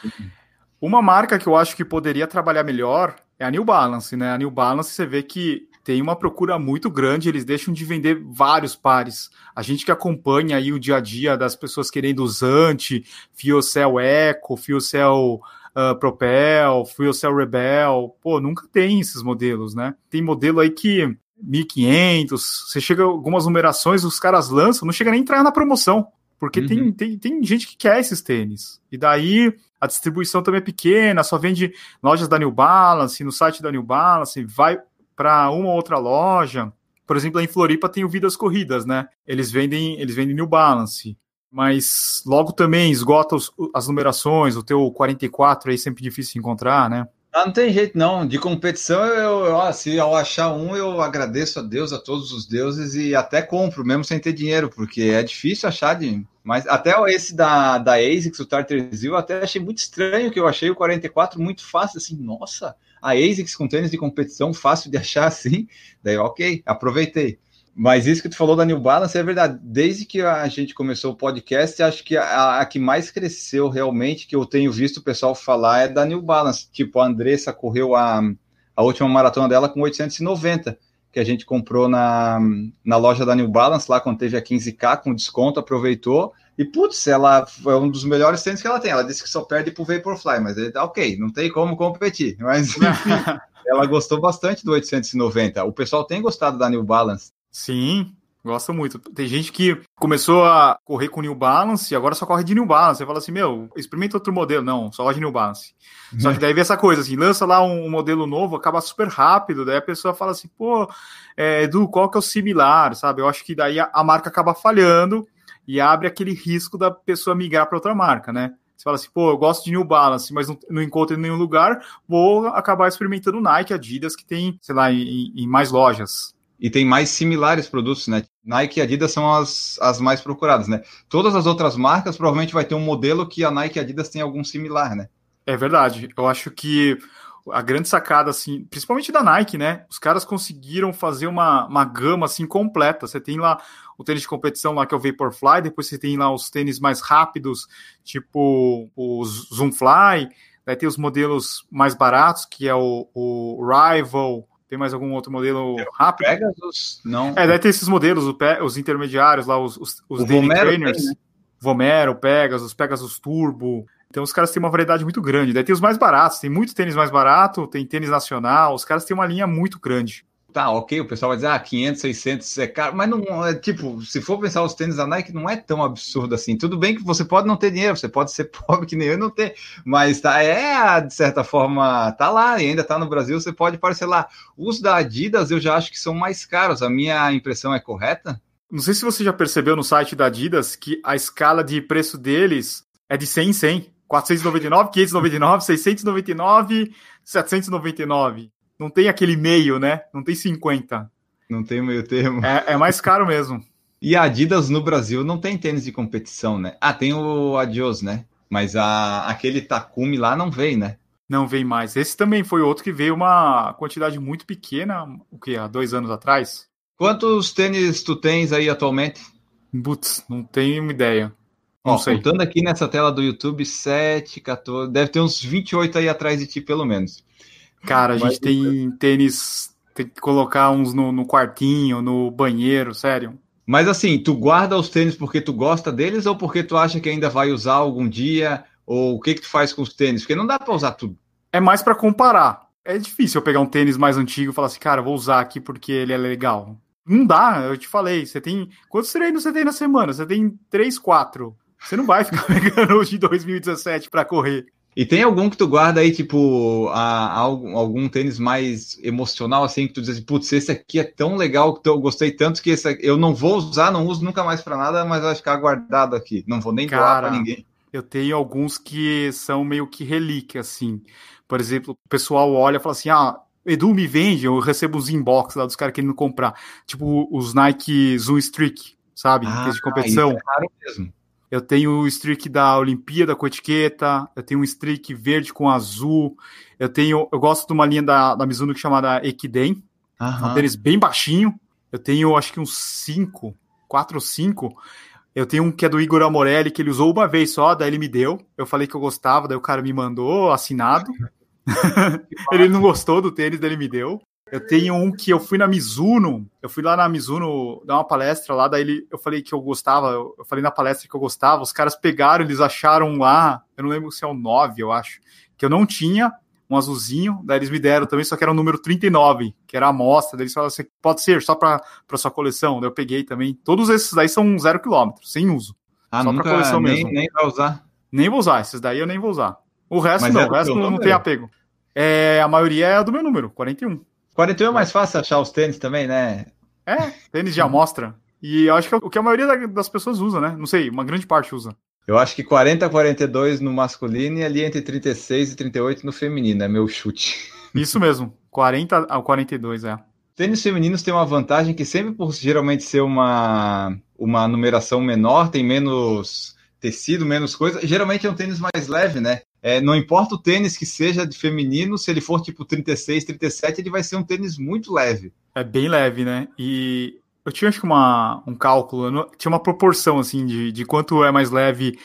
Uma marca que eu acho que poderia trabalhar melhor é a New Balance, né? A New Balance você vê que tem uma procura muito grande, eles deixam de vender vários pares. A gente que acompanha aí o dia a dia das pessoas querendo usante, Fiocell Eco, Fiocell uh, Propel, Fuel Cell Rebel, pô, nunca tem esses modelos, né? Tem modelo aí que 1500, você chega algumas numerações, os caras lançam, não chega nem a entrar na promoção, porque uhum. tem, tem, tem gente que quer esses tênis. E daí a distribuição também é pequena, só vende lojas da New Balance, no site da New Balance, vai para uma ou outra loja. Por exemplo, em Floripa tem o Vidas Corridas, né? Eles vendem, eles vendem New Balance mas logo também esgota os, as numerações, o teu 44 aí sempre difícil de encontrar, né? Ah, não tem jeito não. De competição, eu, eu se ao achar um, eu agradeço a Deus, a todos os deuses e até compro, mesmo sem ter dinheiro, porque é difícil achar de. Mas até esse da, da ASICS, o Tartar eu até achei muito estranho que eu achei o 44 muito fácil, assim, nossa, a ASICS com tênis de competição fácil de achar assim. Daí, ok, aproveitei. Mas isso que tu falou da New Balance é verdade. Desde que a gente começou o podcast, acho que a, a, que mais cresceu realmente, que eu tenho visto o pessoal falar, é da New Balance. Tipo, a Andressa correu a, a última maratona dela com 890, que a gente comprou na, na loja da New Balance, lá quando teve a 15K com desconto, aproveitou. E, putz, ela foi um dos melhores tênis que ela tem. Ela disse que só perde pro Vaporfly, mas ele tá ok, não tem como competir. Mas, enfim, ela gostou bastante do 890. O pessoal tem gostado da New Balance. Sim, gosto muito. Tem gente que começou a correr com New Balance e agora só corre de New Balance. Você fala assim, meu, experimenta outro modelo. Não, só de New Balance. Uhum. Só que daí vem essa coisa, assim, lança lá um, modelo novo, acaba super rápido, daí a pessoa fala assim, pô, é, Edu, qual que é o similar, sabe? Eu acho que daí a, a marca acaba falhando e abre aquele risco da pessoa migrar para outra marca, né? Você fala assim, pô, eu gosto de New Balance, mas não, não encontro em nenhum lugar, vou acabar experimentando Nike, Adidas, que tem, sei lá, em, em mais lojas e tem mais similares produtos, né? Nike e Adidas são as, as mais procuradas, né? Todas as outras marcas provavelmente vai ter um modelo que a Nike e Adidas tem algum similar, né? É verdade. Eu acho que a grande sacada, assim, principalmente da Nike, né? Os caras conseguiram fazer uma, uma gama assim completa. Você tem lá o tênis de competição lá que é o Vaporfly, depois você tem lá os tênis mais rápidos, tipo o Zoomfly, daí tem os modelos mais baratos, que é o, o Rival, tem mais algum outro modelo rápido? Pegasus, não. É, deve ter esses modelos, os intermediários lá, os, os, os daily Vomero trainers. Tem, né? Vomero, Pegasus, Pegasus Turbo. Então os caras têm uma variedade muito grande. Daí tem os mais baratos, tem muito tênis mais barato, tem tênis nacional, os caras têm uma linha muito grande tá, ok, o pessoal vai dizer, ah, 500, 600 é caro, mas não é tipo, se for pensar os tênis da Nike, não é tão absurdo assim. Tudo bem que você pode não ter dinheiro, você pode ser pobre que nem eu não ter, mas tá, é, de certa forma, tá lá e ainda tá no Brasil, você pode parcelar. Os da Adidas eu já acho que são mais caros, a minha impressão é correta? Não sei se você já percebeu no site da Adidas que a escala de preço deles é de 100 em 100. 499, 599, 699, 799 não tem aquele meio, né? Não tem 50. Não tem meio termo. É, é mais caro mesmo. E a Adidas no Brasil não tem tênis de competição, né? Ah, tem o Adios, né? Mas a, aquele Takumi lá não vem, né? Não vem mais. Esse também foi outro que veio uma quantidade muito pequena, o que, há dois anos atrás? Quantos tênis tu tens aí atualmente? Putz, não tenho ideia. Não Ó, sei. Contando aqui nessa tela do YouTube, 7, 14, deve ter uns 28 aí atrás de ti, pelo menos. Cara, a gente tem tênis, tem que colocar uns no, no quartinho, no banheiro, sério. Mas assim, tu guarda os tênis porque tu gosta deles ou porque tu acha que ainda vai usar algum dia? Ou o que que tu faz com os tênis? Porque não dá para usar tudo. É mais para comparar. É difícil eu pegar um tênis mais antigo e falar assim, cara, vou usar aqui porque ele é legal. Não dá, eu te falei. Você tem. Quantos treinos você tem na semana? Você tem três, quatro. Você não vai ficar pegando os de 2017 para correr. E tem algum que tu guarda aí, tipo, a, a algum, algum tênis mais emocional, assim, que tu diz assim, putz, esse aqui é tão legal, que eu gostei tanto que esse aqui, eu não vou usar, não uso nunca mais para nada, mas vai ficar guardado aqui. Não vou nem doar pra ninguém. Eu tenho alguns que são meio que relíquia, assim. Por exemplo, o pessoal olha e fala assim, ah, Edu me vende, eu recebo os inbox lá dos caras querendo comprar. Tipo, os Nike Zoom Streak, sabe? Ah, de competição. Isso é raro mesmo. Eu tenho o streak da Olimpíada com etiqueta, eu tenho um streak verde com azul, eu tenho, eu gosto de uma linha da, da Mizuno que é chamada Ekiden, um tênis bem baixinho. Eu tenho acho que uns 5, 4 ou 5. Eu tenho um que é do Igor Amorelli, que ele usou uma vez só, daí ele me deu. Eu falei que eu gostava, daí o cara me mandou assinado. ele não gostou do tênis, daí ele me deu. Eu tenho um que eu fui na Mizuno, eu fui lá na Mizuno dar uma palestra lá, daí ele, eu falei que eu gostava, eu falei na palestra que eu gostava, os caras pegaram, eles acharam lá, eu não lembro se é o 9, eu acho, que eu não tinha, um azulzinho, daí eles me deram também, só que era o número 39, que era a amostra, daí eles falaram assim, pode ser, só para sua coleção, daí eu peguei também, todos esses daí são zero quilômetro, sem uso, ah, só para coleção nem, mesmo. Nem vai usar? Nem vou usar, esses daí eu nem vou usar. O resto Mas não, é o resto não, não tem apego. É, a maioria é do meu número, 41. 41 é mais fácil achar os tênis também, né? É, tênis de amostra. E eu acho que é o que a maioria das pessoas usa, né? Não sei, uma grande parte usa. Eu acho que 40 a 42 no masculino e ali entre 36 e 38 no feminino, é meu chute. Isso mesmo, 40 a 42, é. Tênis femininos tem uma vantagem que sempre por geralmente ser uma, uma numeração menor, tem menos tecido, menos coisa, geralmente é um tênis mais leve, né? É, não importa o tênis que seja de feminino, se ele for tipo 36, 37, ele vai ser um tênis muito leve. É bem leve, né? E eu tinha acho que uma, um cálculo, tinha uma proporção assim de, de quanto é mais leve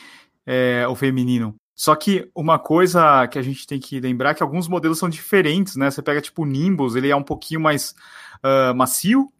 é, o feminino. Só que uma coisa que a gente tem que lembrar é que alguns modelos são diferentes, né? Você pega tipo o Nimbus, ele é um pouquinho mais uh, macio,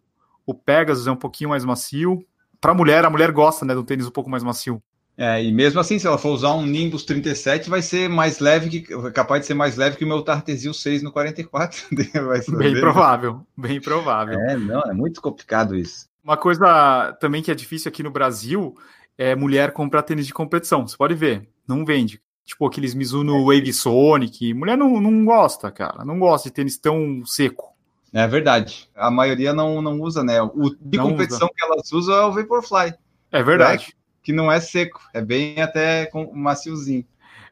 o Pegasus é um pouquinho mais macio. Para mulher, a mulher gosta, né, um tênis um pouco mais macio. É, e mesmo assim, se ela for usar um Nimbus 37, vai ser mais leve, que capaz de ser mais leve que o meu Tartesil 6 no 44. bem provável, bem provável. É, não, é muito complicado isso. Uma coisa também que é difícil aqui no Brasil é mulher comprar tênis de competição. Você pode ver, não vende. Tipo aqueles Mizuno é. Wave Sonic. Mulher não, não gosta, cara. Não gosta de tênis tão seco. É verdade. A maioria não, não usa, né? O de não competição usa. que elas usam é o Vaporfly. É verdade. Né? Que não é seco, é bem até maciozinho.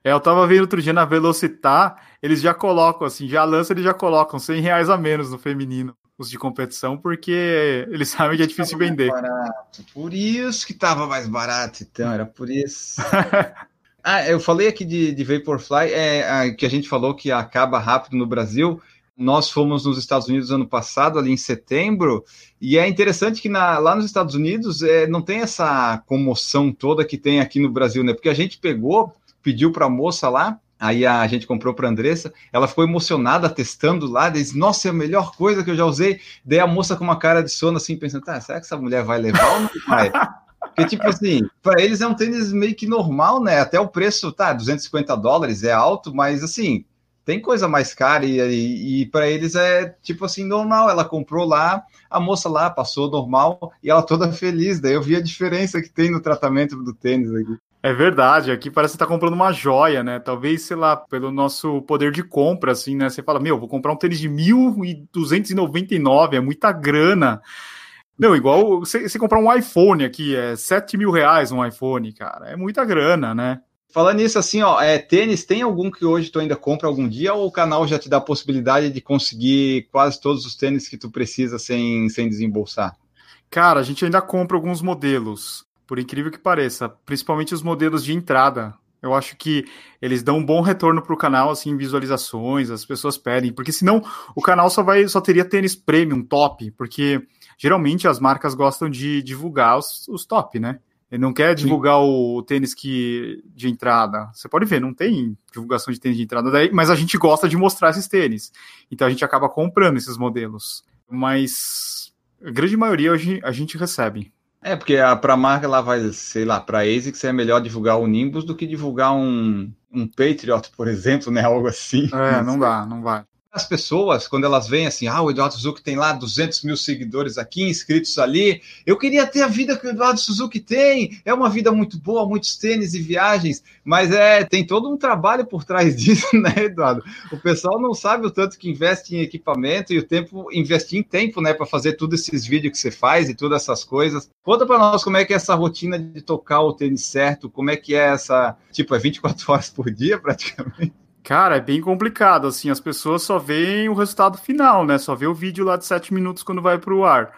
É, eu tava vendo outro dia na Velocitar, eles já colocam, assim, já lançam, eles já colocam 100 reais a menos no feminino, os de competição, porque eles sabem que é difícil vender. Barato. Por isso que tava mais barato, então, era por isso. ah, eu falei aqui de, de Vaporfly, é, que a gente falou que acaba rápido no Brasil, nós fomos nos Estados Unidos ano passado, ali em setembro, e é interessante que na, lá nos Estados Unidos é, não tem essa comoção toda que tem aqui no Brasil, né? Porque a gente pegou, pediu para a moça lá, aí a gente comprou para a Andressa, ela ficou emocionada testando lá, disse, nossa, é a melhor coisa que eu já usei. Daí a moça com uma cara de sono assim, pensando, tá, será que essa mulher vai levar ou não vai? Porque, tipo assim, para eles é um tênis meio que normal, né? Até o preço, tá, 250 dólares é alto, mas assim, tem coisa mais cara e, e, e para eles é tipo assim normal. Ela comprou lá, a moça lá passou normal e ela toda feliz. Daí eu vi a diferença que tem no tratamento do tênis aqui. É verdade, aqui parece que tá comprando uma joia, né? Talvez, sei lá, pelo nosso poder de compra, assim, né? Você fala, meu, vou comprar um tênis de 1.299, é muita grana. Não, igual você, comprar um iPhone aqui, é 7 mil reais um iPhone, cara. É muita grana, né? Falando nisso, assim, ó, é, tênis, tem algum que hoje tu ainda compra algum dia ou o canal já te dá a possibilidade de conseguir quase todos os tênis que tu precisa sem, sem desembolsar? Cara, a gente ainda compra alguns modelos, por incrível que pareça, principalmente os modelos de entrada. Eu acho que eles dão um bom retorno para o canal, assim, visualizações, as pessoas pedem, porque senão o canal só vai só teria tênis premium, top, porque geralmente as marcas gostam de divulgar os, os top, né? Ele não quer divulgar o tênis que de entrada. Você pode ver, não tem divulgação de tênis de entrada daí, mas a gente gosta de mostrar esses tênis. Então a gente acaba comprando esses modelos. Mas a grande maioria hoje a gente recebe. É, porque para a marca ela vai, sei lá, para a ASICS é melhor divulgar o Nimbus do que divulgar um, um Patriot, por exemplo, né? Algo assim. É, não dá, não vai. As pessoas, quando elas veem assim, ah, o Eduardo Suzuki tem lá 200 mil seguidores aqui, inscritos ali, eu queria ter a vida que o Eduardo Suzuki tem, é uma vida muito boa, muitos tênis e viagens, mas é tem todo um trabalho por trás disso, né, Eduardo? O pessoal não sabe o tanto que investe em equipamento e o tempo, investir em tempo, né, para fazer todos esses vídeos que você faz e todas essas coisas. Conta para nós como é que é essa rotina de tocar o tênis certo, como é que é essa, tipo, é 24 horas por dia praticamente? Cara, é bem complicado, assim, as pessoas só veem o resultado final, né? Só vê o vídeo lá de 7 minutos quando vai para o ar.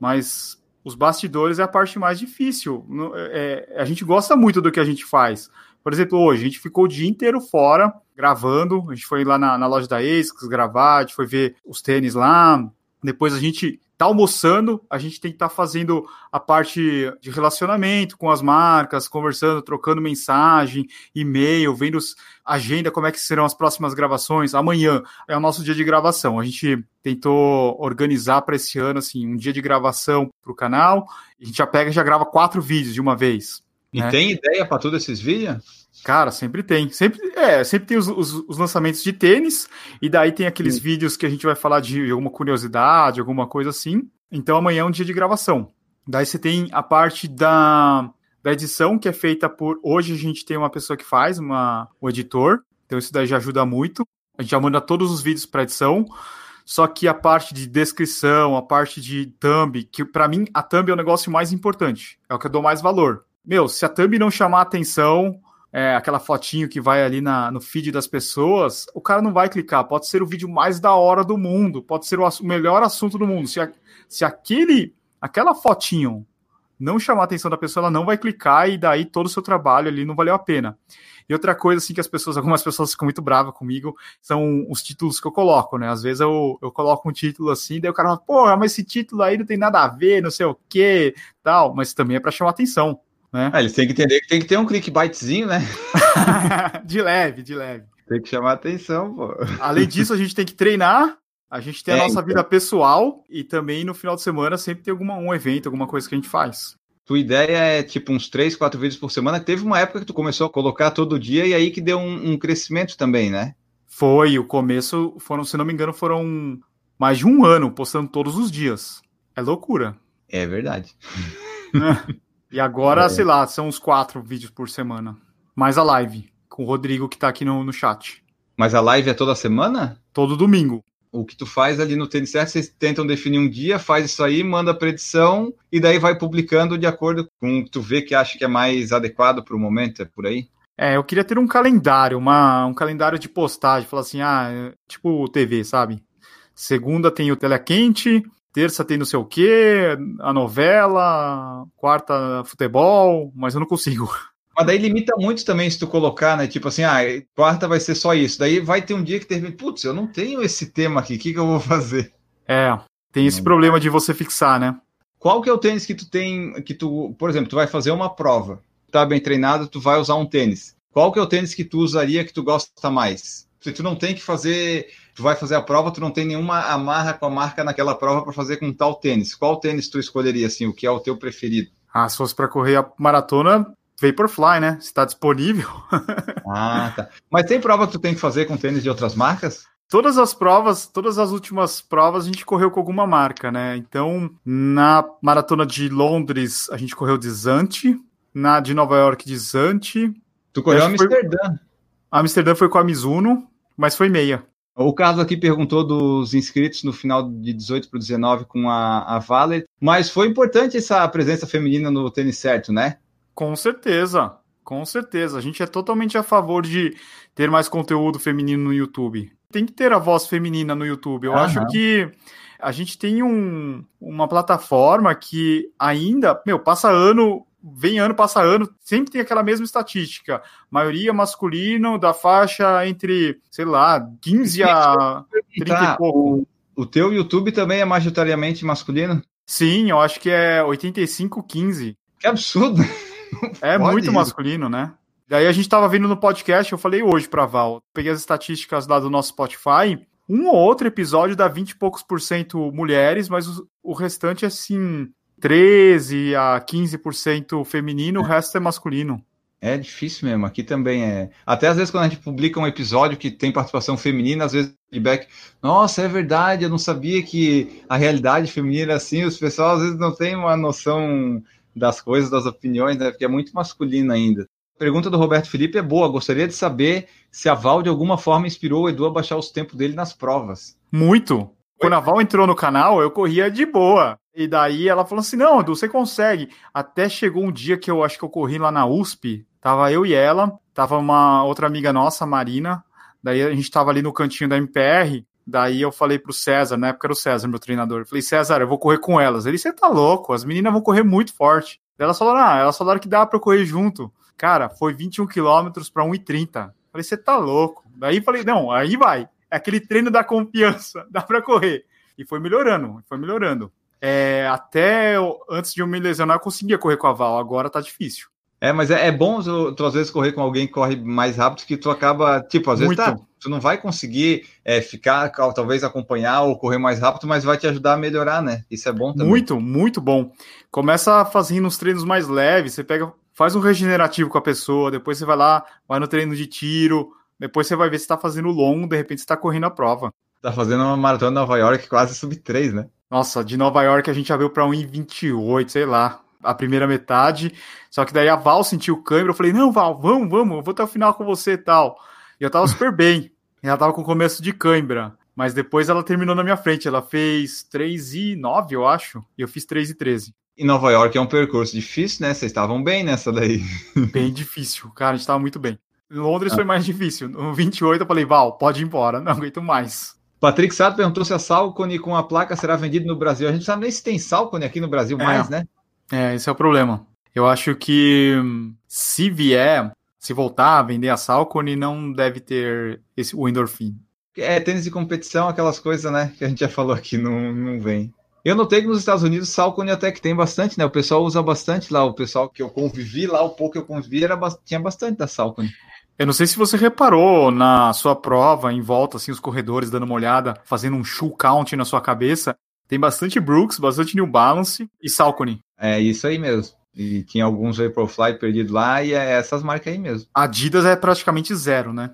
Mas os bastidores é a parte mais difícil. É, a gente gosta muito do que a gente faz. Por exemplo, hoje a gente ficou o dia inteiro fora, gravando. A gente foi lá na, na loja da ASICS gravar, a gente foi ver os tênis lá. Depois a gente tá almoçando, a gente tem que estar tá fazendo a parte de relacionamento com as marcas, conversando, trocando mensagem, e-mail, vendo agenda, como é que serão as próximas gravações. Amanhã é o nosso dia de gravação. A gente tentou organizar para esse ano assim um dia de gravação para o canal. A gente já pega e já grava quatro vídeos de uma vez. E né? tem ideia para todos esses vídeos? Cara, sempre tem. Sempre, é, sempre tem os, os, os, lançamentos de tênis, e daí tem aqueles Sim. vídeos que a gente vai falar de alguma curiosidade, alguma coisa assim. Então amanhã é um dia de gravação. Daí você tem a parte da, da edição, que é feita por. Hoje a gente tem uma pessoa que faz, uma, um editor. Então isso daí já ajuda muito. A gente já manda todos os vídeos para edição. Só que a parte de descrição, a parte de thumb, que para mim a thumb é o negócio mais importante. É o que eu dou mais valor. Meu, se a thumb não chamar atenção, é, aquela fotinho que vai ali na, no feed das pessoas, o cara não vai clicar. Pode ser o vídeo mais da hora do mundo, pode ser o, o melhor assunto do mundo. Se, a, se aquele, aquela fotinho não chamar a atenção da pessoa, ela não vai clicar e daí todo o seu trabalho ali não valeu a pena. E outra coisa, assim, que as pessoas, algumas pessoas ficam muito bravas comigo, são os títulos que eu coloco, né? Às vezes eu, eu coloco um título assim, daí o cara fala, porra, mas esse título aí não tem nada a ver, não sei o que, tal, mas também é para chamar atenção. Né? Ah, eles têm que entender que tem que ter um clickbaitzinho, né? de leve, de leve. Tem que chamar atenção, pô. Além disso, a gente tem que treinar, a gente tem a é, nossa então. vida pessoal e também no final de semana sempre tem alguma, um evento, alguma coisa que a gente faz. Tua ideia é tipo uns três, quatro vídeos por semana. Teve uma época que tu começou a colocar todo dia e aí que deu um, um crescimento também, né? Foi, o começo foram, se não me engano, foram mais de um ano postando todos os dias. É loucura. É verdade. E agora, é. sei lá, são uns quatro vídeos por semana. Mais a live, com o Rodrigo que tá aqui no, no chat. Mas a live é toda semana? Todo domingo. O que tu faz ali no Tênis Certo, vocês tentam definir um dia, faz isso aí, manda a edição e daí vai publicando de acordo com o que tu vê que acha que é mais adequado para o momento, é por aí? É, eu queria ter um calendário, uma, um calendário de postagem, falar assim, ah, é tipo TV, sabe? Segunda tem o Telequente, terça tem não sei o quê, a novela, quarta futebol, mas eu não consigo. Mas daí limita muito também se tu colocar, né? Tipo assim, ah, quarta vai ser só isso. Daí vai ter um dia que termina, putz, eu não tenho esse tema aqui, o que, que eu vou fazer? É, tem esse problema de você fixar, né? Qual que é o tênis que tu tem, que tu, por exemplo, tu vai fazer uma prova, tá bem treinado, tu vai usar um tênis. Qual que é o tênis que tu usaria que tu gosta mais? Se tu não tem que fazer tu vai fazer a prova, tu não tem nenhuma amarra com a marca naquela prova para fazer com tal tênis. Qual tênis tu escolheria, assim, o que é o teu preferido? Ah, se fosse para correr a maratona, Vaporfly, né? Está disponível. ah, tá. Mas tem prova que tu tem que fazer com tênis de outras marcas? Todas as provas, todas as últimas provas a gente correu com alguma marca, né? Então, na maratona de Londres, a gente correu de Zante, na de Nova York de Zante. Tu correu Amsterdã. Foi... Amsterdã foi com a Mizuno, mas foi meia. O Carlos aqui perguntou dos inscritos no final de 18 para 19 com a, a Valer, mas foi importante essa presença feminina no tênis certo, né? Com certeza, com certeza. A gente é totalmente a favor de ter mais conteúdo feminino no YouTube. Tem que ter a voz feminina no YouTube. Eu acho que a gente tem um, uma plataforma que ainda, meu, passa ano vem ano, passa ano, sempre tem aquela mesma estatística. Maioria masculino da faixa entre, sei lá, 15 a 30 e pouco. O, o teu YouTube também é majoritariamente masculino? Sim, eu acho que é 85-15. Que absurdo! é muito isso. masculino, né? Daí a gente tava vendo no podcast, eu falei hoje pra Val, peguei as estatísticas lá do nosso Spotify, um ou outro episódio dá 20 e poucos por cento mulheres, mas o, o restante, assim, 13 a 15% feminino, o resto é masculino. É difícil mesmo, aqui também é. Até às vezes quando a gente publica um episódio que tem participação feminina, às vezes feedback, nossa, é verdade, eu não sabia que a realidade feminina era assim, os pessoal às vezes não tem uma noção das coisas, das opiniões, né? Porque é muito masculino ainda. A pergunta do Roberto Felipe é boa, gostaria de saber se a Val de alguma forma inspirou o Edu a baixar os tempos dele nas provas. Muito. Quando a Val entrou no canal, eu corria de boa. E daí ela falou assim: não, Edu, você consegue. Até chegou um dia que eu acho que eu corri lá na USP, Tava eu e ela, tava uma outra amiga nossa, Marina. Daí a gente tava ali no cantinho da MPR. Daí eu falei pro César, na época era o César, meu treinador. Eu falei, César, eu vou correr com elas. Ele, você tá louco, as meninas vão correr muito forte. Daí elas falaram, ah, elas falaram que dá pra correr junto. Cara, foi 21 quilômetros pra 1,30. Falei, você tá louco. Daí falei, não, aí vai. É aquele treino da confiança, dá pra correr. E foi melhorando, foi melhorando. É, até antes de eu me lesionar, eu conseguia correr com a Val, agora tá difícil. É, mas é, é bom tu, tu, às vezes correr com alguém que corre mais rápido que tu acaba, tipo, às vezes tá, tu não vai conseguir é, ficar, talvez acompanhar ou correr mais rápido, mas vai te ajudar a melhorar, né? Isso é bom também. Muito, muito bom. Começa fazendo uns treinos mais leves, você pega, faz um regenerativo com a pessoa, depois você vai lá, vai no treino de tiro, depois você vai ver se tá fazendo longo, de repente você tá correndo a prova. Tá fazendo uma maratona em Nova York quase sub 3, né? Nossa, de Nova York a gente já veio pra 1,28, sei lá a primeira metade. Só que daí a Val sentiu o câmbio. Eu falei, não, Val, vamos, vamos, eu vou até o final com você e tal. E eu tava super bem. Ela tava com começo de cãibra. Mas depois ela terminou na minha frente. Ela fez 3 e 9, eu acho. E eu fiz 3 e 13. Em Nova York é um percurso difícil, né? Vocês estavam bem nessa daí. Bem difícil. Cara, a gente tava muito bem. Em Londres ah. foi mais difícil. No 28 eu falei, Val, pode ir embora. Não aguento mais. Patrick Sato perguntou se a Salcone com a placa será vendida no Brasil. A gente não sabe nem se tem Salcone aqui no Brasil é. mais, né? É, esse é o problema. Eu acho que se vier, se voltar a vender a Salcone, não deve ter esse, o endorfim. É, tênis de competição, aquelas coisas, né, que a gente já falou aqui, não, não vem. Eu notei que nos Estados Unidos Salcone até que tem bastante, né? O pessoal usa bastante lá. O pessoal que eu convivi lá, o pouco que eu convivi, era, tinha bastante da Salcone. Eu não sei se você reparou na sua prova, em volta, assim, os corredores dando uma olhada, fazendo um shoe count na sua cabeça. Tem bastante Brooks, bastante New Balance e Salcone. É isso aí mesmo. E tinha alguns Vaporfly perdidos lá e é essas marcas aí mesmo. Adidas é praticamente zero, né?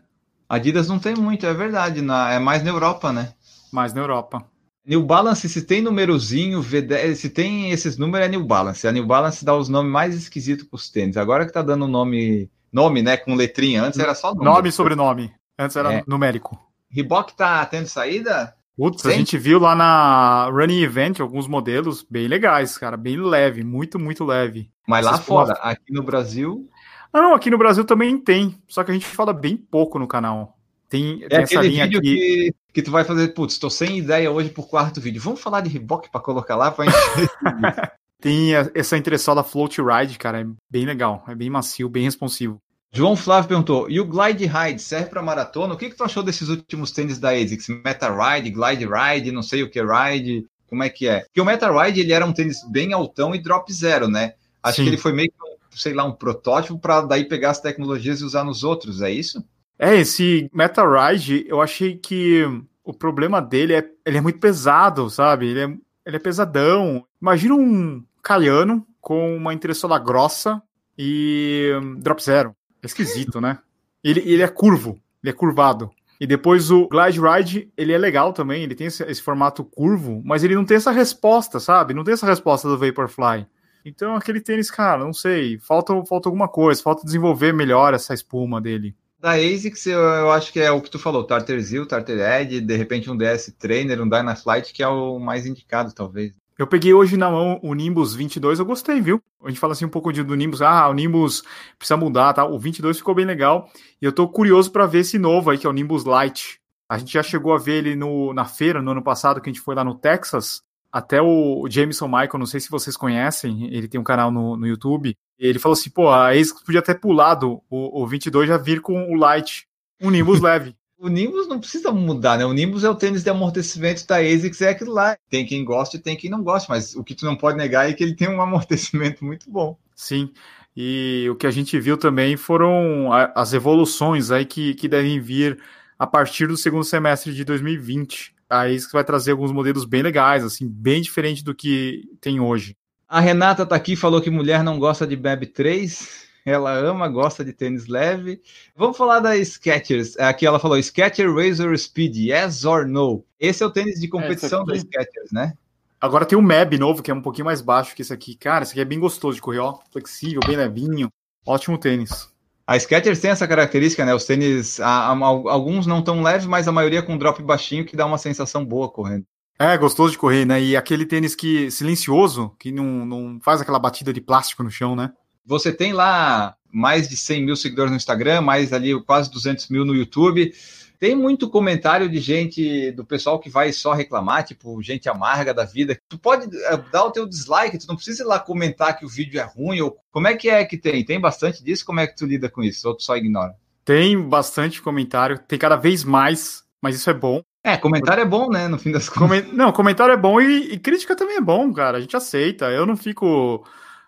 Adidas não tem muito, é verdade. Na, é mais na Europa, né? Mais na Europa. New Balance, se tem númerozinho, V10, se tem esses números, é New Balance. A New Balance dá os nomes mais esquisitos para os tênis. Agora que tá dando nome, nome, né, com letrinha. Antes era só nome. Nome e sobrenome. Antes era é. numérico. Reebok tá tendo saída? Putz, a gente viu lá na Running Event alguns modelos bem legais, cara, bem leve, muito, muito leve. Mas lá fora, aqui no Brasil. Ah, não, aqui no Brasil também tem, só que a gente fala bem pouco no canal. Tem, é tem essa linha aqui. Que, que tu vai fazer, putz, estou sem ideia hoje pro quarto vídeo. Vamos falar de Reebok para colocar lá pra gente. tem essa entressola Float Ride, cara, é bem legal, é bem macio, bem responsivo. João Flávio perguntou: e o Glide Ride serve para maratona? O que, que tu achou desses últimos tênis da ASICS? Meta Ride, Glide Ride, não sei o que Ride, como é que é? Porque o Meta Ride ele era um tênis bem altão e drop zero, né? Acho Sim. que ele foi meio que, sei lá, um protótipo para daí pegar as tecnologias e usar nos outros, é isso? É, esse Meta Ride, eu achei que o problema dele é ele é muito pesado, sabe? Ele é, ele é pesadão. Imagina um Caiano com uma entressola grossa e drop zero. É esquisito, né? Ele, ele é curvo, ele é curvado. E depois o Glide Ride, ele é legal também, ele tem esse, esse, formato curvo, mas ele não tem essa resposta, sabe? Não tem essa resposta do Vaporfly. Então aquele tênis, cara, não sei, falta, falta alguma coisa, falta desenvolver melhor essa espuma dele. Da ASICS, eu, eu acho que é o que tu falou, Tartar Zil, Tartar Edge, de repente um DS Trainer, um Dynaflight, que é o mais indicado, talvez. Eu peguei hoje na mão o Nimbus 22, eu gostei, viu? A gente fala assim um pouco de, do Nimbus, ah, o Nimbus precisa mudar, tá? O 22 ficou bem legal. E eu tô curioso para ver esse novo aí, que é o Nimbus Lite. A gente já chegou a ver ele no, na feira no ano passado, que a gente foi lá no Texas. Até o Jameson Michael, não sei se vocês conhecem, ele tem um canal no, no YouTube. Ele falou assim, pô, a ASICS podia ter pulado o, o 22 já vir com o Lite, um Nimbus leve. O Nimbus não precisa mudar, né? O Nimbus é o tênis de amortecimento da ASICS, é aquilo lá. Tem quem goste e tem quem não goste, mas o que tu não pode negar é que ele tem um amortecimento muito bom. Sim, e o que a gente viu também foram as evoluções aí que, que devem vir a partir do segundo semestre de 2020. A ASICS vai trazer alguns modelos bem legais, assim, bem diferente do que tem hoje. A Renata tá aqui falou que mulher não gosta de Beb 3. Ela ama, gosta de tênis leve. Vamos falar da Skechers. Aqui ela falou Skechers Razor Speed, yes or no? Esse é o tênis de competição é, da Skechers, né? Agora tem o Meb novo, que é um pouquinho mais baixo que esse aqui. Cara, esse aqui é bem gostoso de correr, ó. Flexível, bem levinho. Ótimo tênis. A Skechers tem essa característica, né? Os tênis, a, a, alguns não tão leves, mas a maioria com drop baixinho que dá uma sensação boa correndo. É, gostoso de correr, né? E aquele tênis que silencioso, que não, não faz aquela batida de plástico no chão, né? Você tem lá mais de 100 mil seguidores no Instagram, mais ali quase 200 mil no YouTube. Tem muito comentário de gente, do pessoal que vai só reclamar, tipo, gente amarga da vida. Tu pode eh, dar o teu dislike, tu não precisa ir lá comentar que o vídeo é ruim, ou como é que é que tem? Tem bastante disso? Como é que tu lida com isso? Ou tu só ignora? Tem bastante comentário, tem cada vez mais, mas isso é bom. É, comentário é bom, né? No fim das contas. Não, comentário é bom e, e, crítica também é bom, cara. A gente aceita. Eu não fico.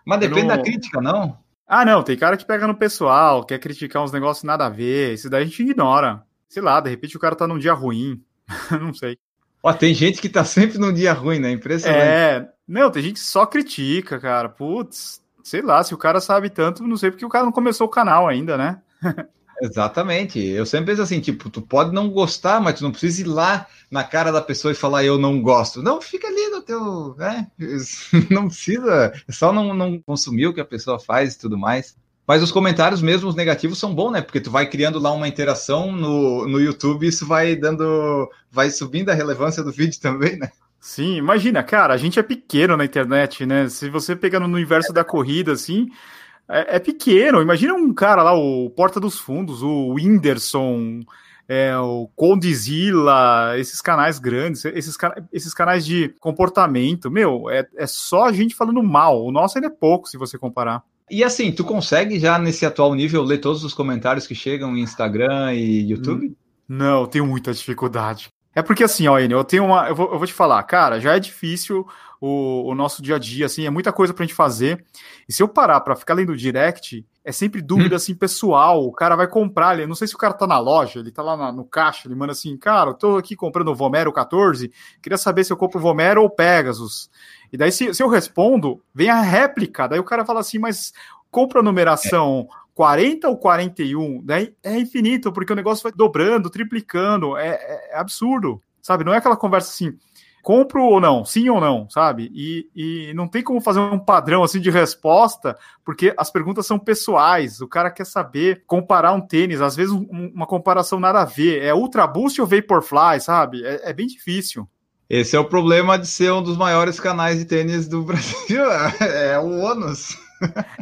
Mas depende não... da crítica, não? Ah, não. Tem cara que pega no pessoal, quer criticar uns negócios nada a ver. Isso daí a gente ignora. Sei lá, de repente o cara tá num dia ruim. não sei. Ó, tem gente que tá sempre num dia ruim, né? Impressionante. É. Não, tem gente que só critica, cara. Putz, sei lá, se o cara sabe tanto, não sei porque o cara não começou o canal ainda, né? Exatamente. Eu sempre penso assim, tipo, tu pode não gostar, mas tu não precisa ir lá na cara da pessoa e falar eu não gosto. Não, fica ali no teu, né? Não precisa, é só não, não consumir o que a pessoa faz e tudo mais. Mas os comentários mesmo, os negativos, são bons, né? Porque tu vai criando lá uma interação no, no YouTube isso vai dando. vai subindo a relevância do vídeo também, né? Sim, imagina, cara, a gente é pequeno na internet, né? Se você pegar no universo da corrida, assim, é, é, pequeno. Imagina um cara lá, o Porta dos Fundos, o Whindersson, é, o Condizila, esses canais grandes, esses, esses canais de comportamento. Meu, é, é só a gente falando mal. O nosso ainda é pouco, se você comparar. E assim, tu consegue já nesse atual nível ler todos os comentários que chegam em Instagram e YouTube? Não, eu tenho muita dificuldade. É porque assim, ó, Enio, eu tenho uma. Eu vou, eu vou te falar, cara, já é difícil o, o nosso dia a dia, assim, é muita coisa pra gente fazer. E se eu parar pra ficar lendo o direct, é sempre dúvida, hum. assim, pessoal. O cara vai comprar, eu não sei se o cara tá na loja, ele tá lá na, no caixa, ele manda assim, cara, eu tô aqui comprando o Vomero 14, queria saber se eu compro o Vomero ou Pegasus. E daí, se, se eu respondo, vem a réplica, daí o cara fala assim, mas compra a numeração 40 ou 41, daí é infinito, porque o negócio vai dobrando, triplicando, é, é, é absurdo, sabe? Não é aquela conversa assim, compro ou não, sim ou não, sabe? E, e não tem como fazer um padrão assim de resposta, porque as perguntas são pessoais. O cara quer saber comparar um tênis, às vezes um, uma comparação nada a ver. É Ultra Boost ou Vaporfly, sabe? É, é bem difícil. Esse é o problema de ser um dos maiores canais de tênis do Brasil. É o ônus.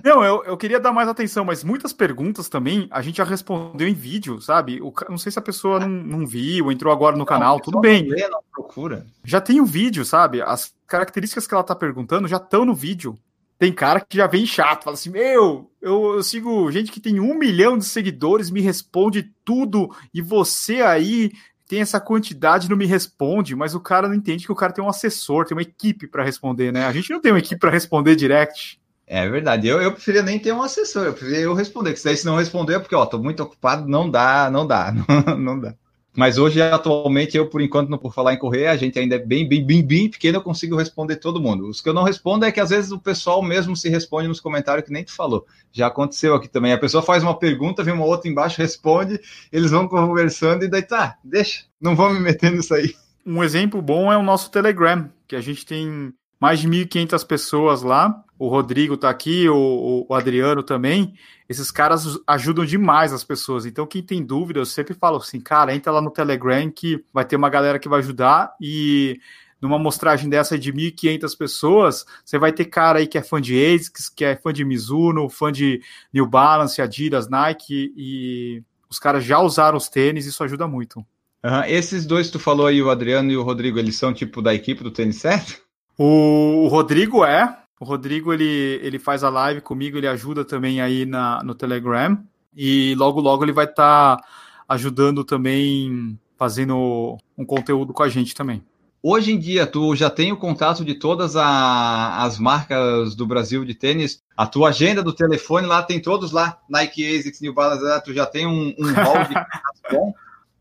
Não, eu, eu queria dar mais atenção, mas muitas perguntas também a gente já respondeu em vídeo, sabe? O, não sei se a pessoa não, não viu, entrou agora no não, canal, tudo bem. Não vê, não procura. Já tem o um vídeo, sabe? As características que ela tá perguntando já estão no vídeo. Tem cara que já vem chato, fala assim: Meu, eu, eu sigo gente que tem um milhão de seguidores, me responde tudo, e você aí tem essa quantidade não me responde, mas o cara não entende que o cara tem um assessor, tem uma equipe para responder, né? A gente não tem uma equipe para responder direct. É verdade. Eu, eu preferia nem ter um assessor, eu preferia eu responder. Que daí se não responder é porque, ó, tô muito ocupado, não dá, não dá, não, não dá. Mas hoje, atualmente, eu, por enquanto, não por falar em correr, a gente ainda é bem, bem, bem, bem pequeno, eu consigo responder todo mundo. Os que eu não respondo é que às vezes o pessoal mesmo se responde nos comentários que nem tu falou. Já aconteceu aqui também. A pessoa faz uma pergunta, vem uma outra embaixo, responde, eles vão conversando e daí tá, deixa, não vou me meter nisso aí. Um exemplo bom é o nosso Telegram, que a gente tem mais de 1.500 pessoas lá. O Rodrigo tá aqui, o, o, Adriano também. Esses caras ajudam demais as pessoas. Então, quem tem dúvida, eu sempre falo assim, cara, entra lá no Telegram que vai ter uma galera que vai ajudar. E numa mostragem dessa de 1.500 pessoas, você vai ter cara aí que é fã de ASICS, que é fã de Mizuno, fã de New Balance, Adidas, Nike. E os caras já usaram os tênis, isso ajuda muito. Uhum. Esses dois, tu falou aí, o Adriano e o Rodrigo, eles são tipo da equipe do tênis certo? O, Rodrigo é. O Rodrigo ele, ele faz a live comigo, ele ajuda também aí na, no Telegram. E logo, logo ele vai estar tá ajudando também, fazendo um conteúdo com a gente também. Hoje em dia, tu já tem o contato de todas a, as marcas do Brasil de tênis. A tua agenda do telefone lá tem todos lá. Nike, ASICS, New Balance, tu já tem um, um hall de bom?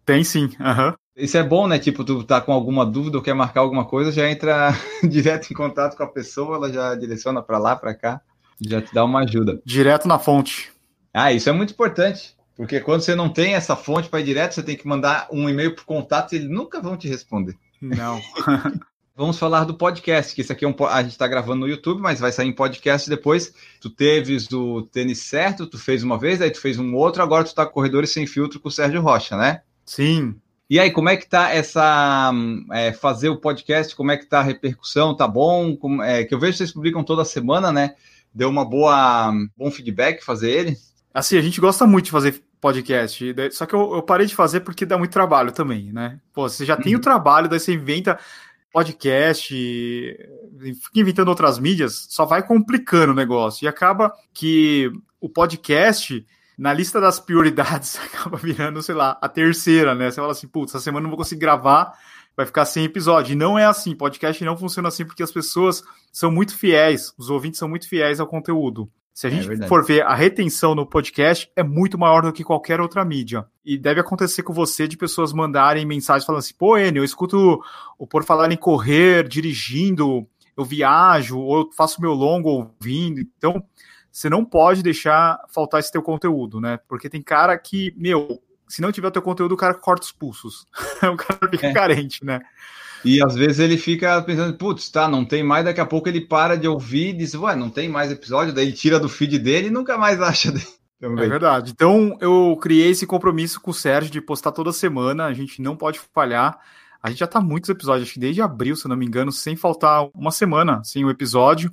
Tem sim, aham. Uhum. Isso é bom, né? Tipo, tu tá com alguma dúvida ou quer marcar alguma coisa, já entra direto em contato com a pessoa, ela já direciona para lá, para cá, já te dá uma ajuda. Direto na fonte. Ah, isso é muito importante. Porque quando você não tem essa fonte para ir direto, você tem que mandar um e-mail para o contato e eles nunca vão te responder. Não. Vamos falar do podcast, que isso aqui é um, a gente está gravando no YouTube, mas vai sair em podcast depois. Tu teves do tênis certo, tu fez uma vez, aí tu fez um outro, agora tu tá com Corredores Sem Filtro com o Sérgio Rocha, né? Sim. E aí, como é que tá essa é, fazer o podcast? Como é que tá a repercussão? Tá bom? Como, é, que eu vejo que vocês publicam toda semana, né? Deu uma boa bom feedback fazer ele? Assim, a gente gosta muito de fazer podcast, só que eu, eu parei de fazer porque dá muito trabalho também, né? Pô, você já tem o trabalho, daí você inventa podcast, fica inventando outras mídias, só vai complicando o negócio. E acaba que o podcast, na lista das prioridades, acaba virando, sei lá, a terceira, né? Você fala assim, putz, essa semana não vou conseguir gravar, vai ficar sem episódio. E não é assim, podcast não funciona assim porque as pessoas são muito fiéis, os ouvintes são muito fiéis ao conteúdo. Se a gente é for ver a retenção no podcast, é muito maior do que qualquer outra mídia. E deve acontecer com você de pessoas mandarem mensagens falando assim: pô, Enio, eu escuto o Por Falar em Correr, dirigindo, eu viajo, ou eu faço meu longo ouvindo. Então, você não pode deixar faltar esse teu conteúdo, né? Porque tem cara que, meu, se não tiver o teu conteúdo, o cara corta os pulsos. o cara fica é. carente, né? E às vezes ele fica pensando, putz, tá, não tem mais, daqui a pouco ele para de ouvir e diz, ué, não tem mais episódio, daí ele tira do feed dele e nunca mais acha dele. Também. É verdade. Então eu criei esse compromisso com o Sérgio de postar toda semana, a gente não pode falhar. A gente já tá muitos episódios, acho que desde abril, se não me engano, sem faltar uma semana sem o um episódio,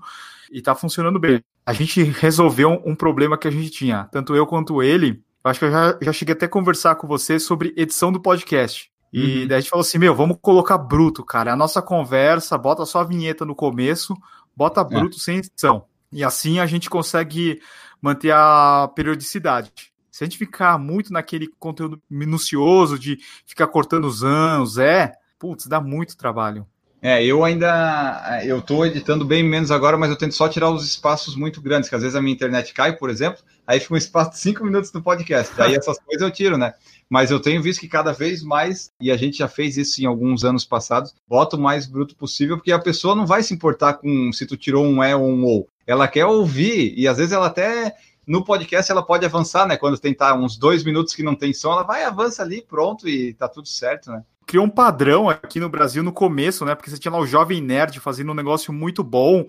e tá funcionando bem. A gente resolveu um problema que a gente tinha, tanto eu quanto ele. Eu acho que eu já, já cheguei até a conversar com você sobre edição do podcast. E uhum. daí a gente falou assim: meu, vamos colocar bruto, cara. A nossa conversa, bota só a vinheta no começo, bota é. bruto é. sem edição. E assim a gente consegue manter a periodicidade. Se a gente ficar muito naquele conteúdo minucioso de ficar cortando os anos, é, putz, dá muito trabalho. É, eu ainda eu estou editando bem menos agora, mas eu tento só tirar os espaços muito grandes, que às vezes a minha internet cai, por exemplo, aí fica um espaço de cinco minutos no podcast. Aí essas coisas eu tiro, né? Mas eu tenho visto que cada vez mais, e a gente já fez isso em alguns anos passados, bota o mais bruto possível, porque a pessoa não vai se importar com se tu tirou um é ou um ou. Ela quer ouvir, e às vezes ela até no podcast ela pode avançar, né? Quando tem tá, uns dois minutos que não tem som, ela vai, avança ali, pronto, e tá tudo certo, né? Criou um padrão aqui no Brasil no começo, né? Porque você tinha lá o Jovem Nerd fazendo um negócio muito bom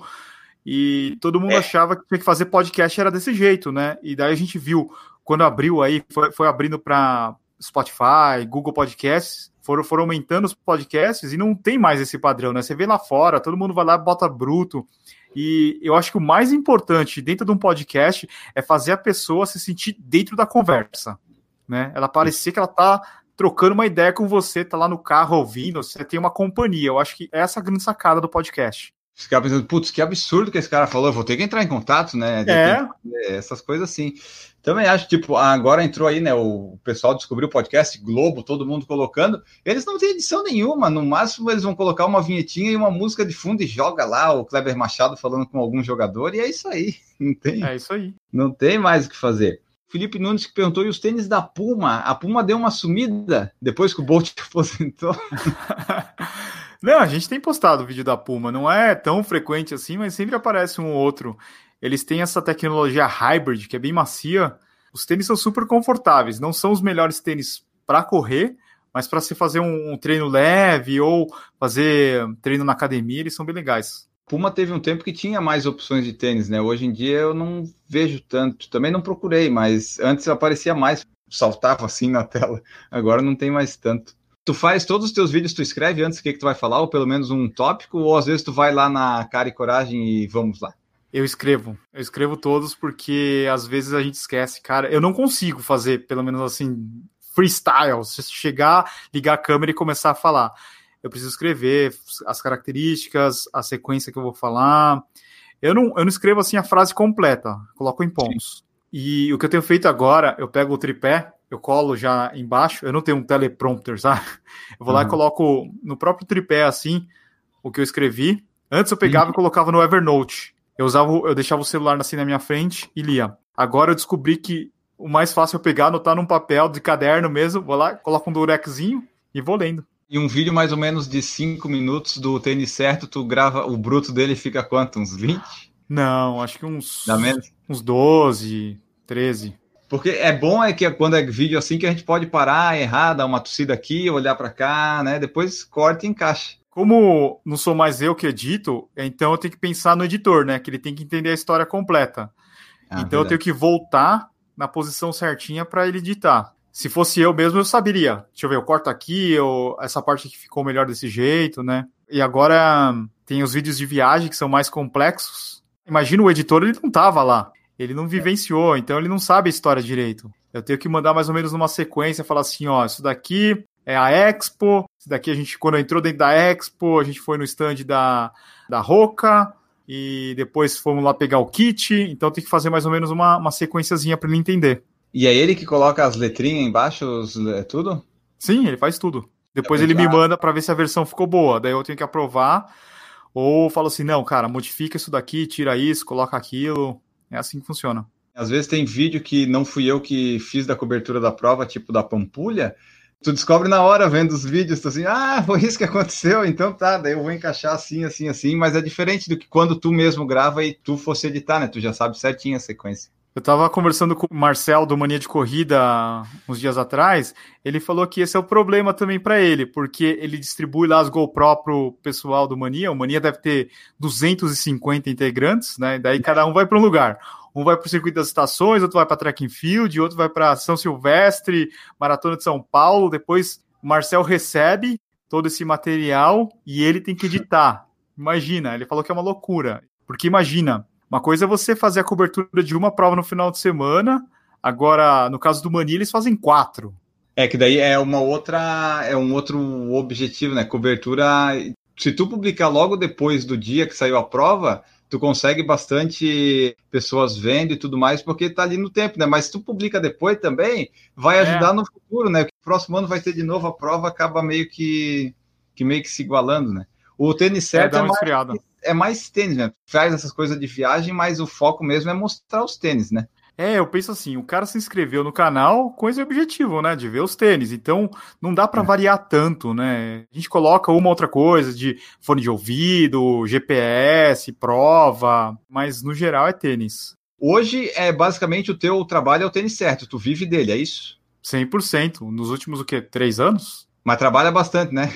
e todo mundo é. achava que tinha que fazer podcast era desse jeito, né? E daí a gente viu, quando abriu aí, foi, foi abrindo para Spotify, Google Podcasts, foram, foram aumentando os podcasts e não tem mais esse padrão, né? Você vê lá fora, todo mundo vai lá bota bruto. E eu acho que o mais importante dentro de um podcast é fazer a pessoa se sentir dentro da conversa, né? Ela parecer que ela tá trocando uma ideia com você, tá lá no carro ouvindo, você tem uma companhia. Eu acho que essa é a grande sacada do podcast. Ficar pensando, putz, que absurdo que esse cara falou, eu vou ter que entrar em contato, né? É. Essas coisas assim. Também acho, tipo, agora entrou aí, né? O pessoal descobriu o podcast Globo, todo mundo colocando. Eles não têm edição nenhuma, no máximo eles vão colocar uma vinhetinha e uma música de fundo e joga lá o Kleber Machado falando com algum jogador, e é isso aí. Não tem. É isso aí. Não tem mais o que fazer. Felipe Nunes que perguntou, e os tênis da Puma? A Puma deu uma sumida depois que o Bolt aposentou? Não, a gente tem postado o vídeo da Puma, não é tão frequente assim, mas sempre aparece um ou outro. Eles têm essa tecnologia hybrid, que é bem macia. Os tênis são super confortáveis, não são os melhores tênis para correr, mas para se fazer um, um treino leve ou fazer treino na academia, eles são bem legais. Puma teve um tempo que tinha mais opções de tênis, né? Hoje em dia eu não vejo tanto. Também não procurei, mas antes aparecia mais, saltava assim na tela. Agora não tem mais tanto. Tu faz todos os teus vídeos, tu escreve antes o que, que tu vai falar, ou pelo menos um tópico, ou às vezes tu vai lá na cara e coragem e vamos lá. Eu escrevo. Eu escrevo todos porque às vezes a gente esquece, cara. Eu não consigo fazer, pelo menos assim, freestyle. Se chegar, ligar a câmera e começar a falar eu preciso escrever as características, a sequência que eu vou falar. Eu não, eu não escrevo assim a frase completa, coloco em pontos. E o que eu tenho feito agora, eu pego o tripé, eu colo já embaixo, eu não tenho um teleprompter, sabe? Eu vou uhum. lá e coloco no próprio tripé assim o que eu escrevi. Antes eu pegava uhum. e colocava no Evernote. Eu usava, eu deixava o celular assim na minha frente e lia. Agora eu descobri que o mais fácil é eu pegar, anotar num papel de caderno mesmo, vou lá, coloco um durexzinho e vou lendo. E um vídeo mais ou menos de 5 minutos do tênis certo, tu grava, o bruto dele fica quanto? Uns 20? Não, acho que uns. Dá menos? Uns 12, 13. Porque é bom é que quando é vídeo assim que a gente pode parar, errar, dar uma tossida aqui, olhar para cá, né? Depois corta e encaixa. Como não sou mais eu que edito, então eu tenho que pensar no editor, né? Que ele tem que entender a história completa. Ah, então verdade. eu tenho que voltar na posição certinha para ele editar. Se fosse eu mesmo, eu saberia. Deixa eu ver, eu corto aqui, eu, essa parte aqui ficou melhor desse jeito, né? E agora tem os vídeos de viagem que são mais complexos. Imagina o editor, ele não tava lá. Ele não vivenciou, então ele não sabe a história direito. Eu tenho que mandar mais ou menos numa sequência, falar assim, ó, isso daqui é a Expo, isso daqui a gente, quando entrou dentro da Expo, a gente foi no stand da, da Roca, e depois fomos lá pegar o kit, então tem que fazer mais ou menos uma, uma sequenciazinha para ele entender. E é ele que coloca as letrinhas embaixo, os, é tudo? Sim, ele faz tudo. Depois é ele me manda para ver se a versão ficou boa, daí eu tenho que aprovar, ou falo assim, não, cara, modifica isso daqui, tira isso, coloca aquilo, é assim que funciona. Às vezes tem vídeo que não fui eu que fiz da cobertura da prova, tipo da Pampulha, tu descobre na hora vendo os vídeos, tu assim, ah, foi isso que aconteceu, então tá, daí eu vou encaixar assim, assim, assim, mas é diferente do que quando tu mesmo grava e tu fosse editar, né? Tu já sabe certinho a sequência. Eu tava conversando com o Marcel do Mania de Corrida uns dias atrás, ele falou que esse é o problema também para ele, porque ele distribui lá as GoPro pro pessoal do Mania, o Mania deve ter 250 integrantes, né? Daí cada um vai para um lugar. Um vai para o circuito das estações, outro vai para track and field, outro vai para São Silvestre, Maratona de São Paulo. Depois o Marcel recebe todo esse material e ele tem que editar. Imagina, ele falou que é uma loucura. Porque imagina, uma coisa é você fazer a cobertura de uma prova no final de semana, agora, no caso do Mani, eles fazem quatro. É que daí é uma outra, é um outro objetivo, né? Cobertura. Se tu publicar logo depois do dia que saiu a prova, tu consegue bastante pessoas vendo e tudo mais, porque tá ali no tempo, né? Mas se tu publica depois também, vai é. ajudar é. no futuro, né? Porque próximo ano vai ter de novo a prova, acaba meio que, que meio que se igualando, né? O tênis certo é, é mais, é mais tênis, né? Faz essas coisas de viagem, mas o foco mesmo é mostrar os tênis, né? É, eu penso assim, o cara se inscreveu no canal com esse objetivo, né, de ver os tênis. Então, não dá para é. variar tanto, né? A gente coloca uma outra coisa de fone de ouvido, GPS, prova, mas no geral é tênis. Hoje é basicamente o teu trabalho é o tênis certo, tu vive dele, é isso? 100%. Nos últimos o quê? Três anos? Mas trabalha bastante, né?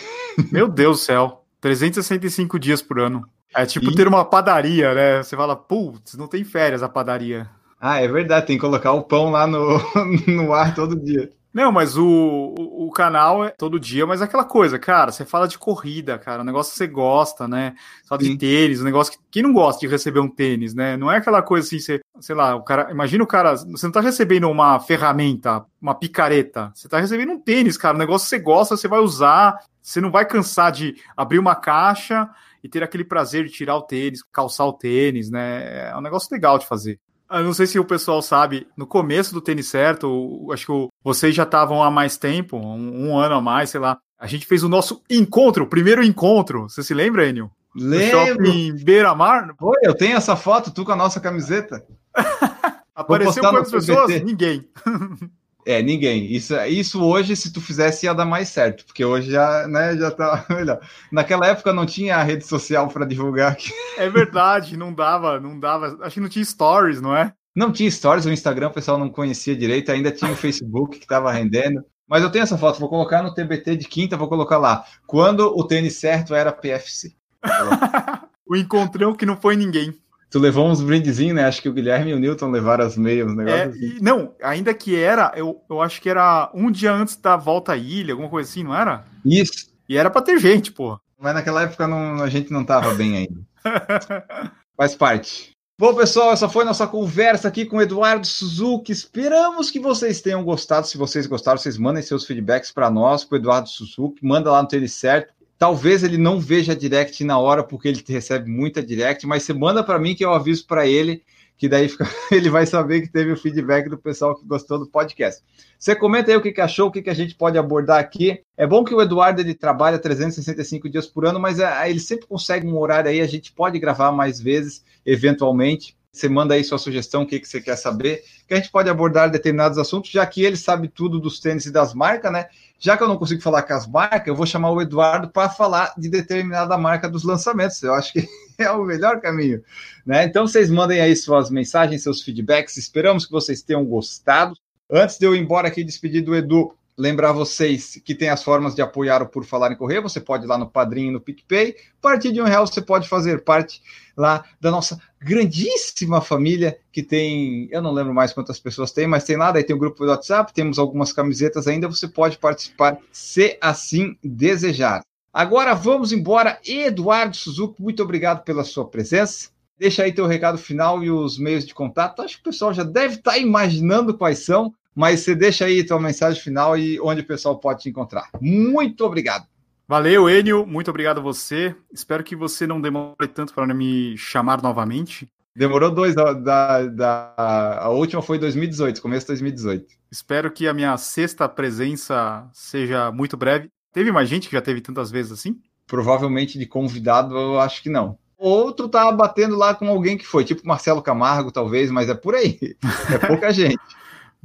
Meu Deus do céu. 365 dias por ano. É tipo e... ter uma padaria, né? Você fala, putz, não tem férias a padaria. Ah, é verdade, tem que colocar o pão lá no, no ar todo dia. Não, mas o, o, o, canal é todo dia, mas é aquela coisa, cara, você fala de corrida, cara, um negócio que você gosta, né? De Sim. tênis, um negócio que quem não gosta de receber um tênis, né? Não é aquela coisa assim, você, sei lá, o cara, imagina o cara, você não tá recebendo uma ferramenta, uma picareta, você tá recebendo um tênis, cara, um negócio que você gosta, você vai usar, você não vai cansar de abrir uma caixa e ter aquele prazer de tirar o tênis, calçar o tênis, né? É um negócio legal de fazer. Eu não sei se o pessoal sabe, no começo do tênis certo, acho que vocês já estavam há mais tempo, um, um, ano a mais, sei lá. A gente fez o nosso encontro, o primeiro encontro. Você se lembra, Enio? Lembro. Em Beira-Mar? Oi, eu tenho essa foto, tu com a nossa camiseta. Apareceu quantas pessoas? Ninguém. É, ninguém. Isso, isso hoje, se tu fizesse, ia dar mais certo, porque hoje já, né, já tá melhor. Naquela época não tinha rede social para divulgar aqui. É verdade, não dava, não dava. Acho que não tinha stories, não é? Não tinha stories, o Instagram o pessoal não conhecia direito, ainda tinha o Facebook que estava rendendo. Mas eu tenho essa foto, vou colocar no TBT de quinta, vou colocar lá. Quando o tênis certo era PFC. o encontrão que não foi ninguém. Tu levou uns brindezinhos, né? Acho que o Guilherme e o Newton levaram as meias, um negócio é, assim. Não, ainda que era, eu, eu acho que era um dia antes da volta à ilha, alguma coisa assim, não era? Isso. E era pra ter gente, pô. Mas naquela época não, a gente não tava bem ainda. Faz parte. Bom, pessoal, essa foi nossa conversa aqui com o Eduardo Suzuki. Esperamos que vocês tenham gostado. Se vocês gostaram, vocês mandem seus feedbacks para nós, para Eduardo Suzuki. Manda lá no Tênis Certo. Talvez ele não veja direct na hora, porque ele recebe muita direct, mas você manda para mim que eu aviso para ele, que daí fica, ele vai saber que teve o feedback do pessoal que gostou do podcast. Você comenta aí o que, que achou, o que, que a gente pode abordar aqui. É bom que o Eduardo ele trabalha 365 dias por ano, mas é, ele sempre consegue um horário aí, a gente pode gravar mais vezes, eventualmente. Você manda aí sua sugestão, o que, que você quer saber, que a gente pode abordar determinados assuntos, já que ele sabe tudo dos tênis e das marcas, né? Já que eu não consigo falar com as marcas, eu vou chamar o Eduardo para falar de determinada marca dos lançamentos. Eu acho que é o melhor caminho, né? Então vocês mandem aí suas mensagens, seus feedbacks. Esperamos que vocês tenham gostado. Antes de eu ir embora aqui despedir do Edu, lembrar vocês que tem as formas de apoiar o Por Falar em Correr. Você pode ir lá no Padrinho no PicPay. A partir de um real você pode fazer parte lá da nossa grandíssima família que tem, eu não lembro mais quantas pessoas tem, mas tem lá, daí tem o um grupo do WhatsApp, temos algumas camisetas ainda, você pode participar se assim desejar. Agora vamos embora. Eduardo Suzuki, muito obrigado pela sua presença. Deixa aí teu recado final e os meios de contato. Acho que o pessoal já deve estar imaginando quais são, mas você deixa aí tua mensagem final e onde o pessoal pode te encontrar. Muito obrigado. Valeu, Enio. Muito obrigado a você. Espero que você não demore tanto para me chamar novamente. Demorou dois, da, da, da, a última foi 2018, começo de 2018. Espero que a minha sexta presença seja muito breve. Teve mais gente que já teve tantas vezes assim? Provavelmente de convidado, eu acho que não. Outro tá batendo lá com alguém que foi, tipo Marcelo Camargo, talvez, mas é por aí. É pouca gente.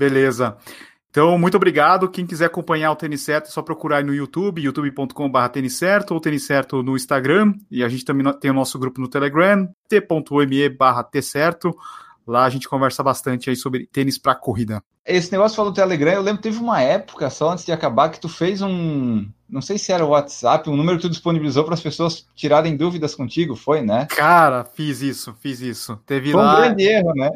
Beleza. Então, muito obrigado. Quem quiser acompanhar o Tênis Certo, é só procurar aí no YouTube, youtube.com.br Tênis Certo, ou Tênis Certo no Instagram. E a gente também tem o nosso grupo no Telegram, t.me barra Certo. Lá a gente conversa bastante aí sobre tênis para corrida. Esse negócio falou do Telegram, eu lembro que teve uma época, só antes de acabar, que tu fez um. Não sei se era o WhatsApp, um número que tu disponibilizou para as pessoas tirarem dúvidas contigo, foi, né? Cara, fiz isso, fiz isso. Teve foi lá. um grande erro, né?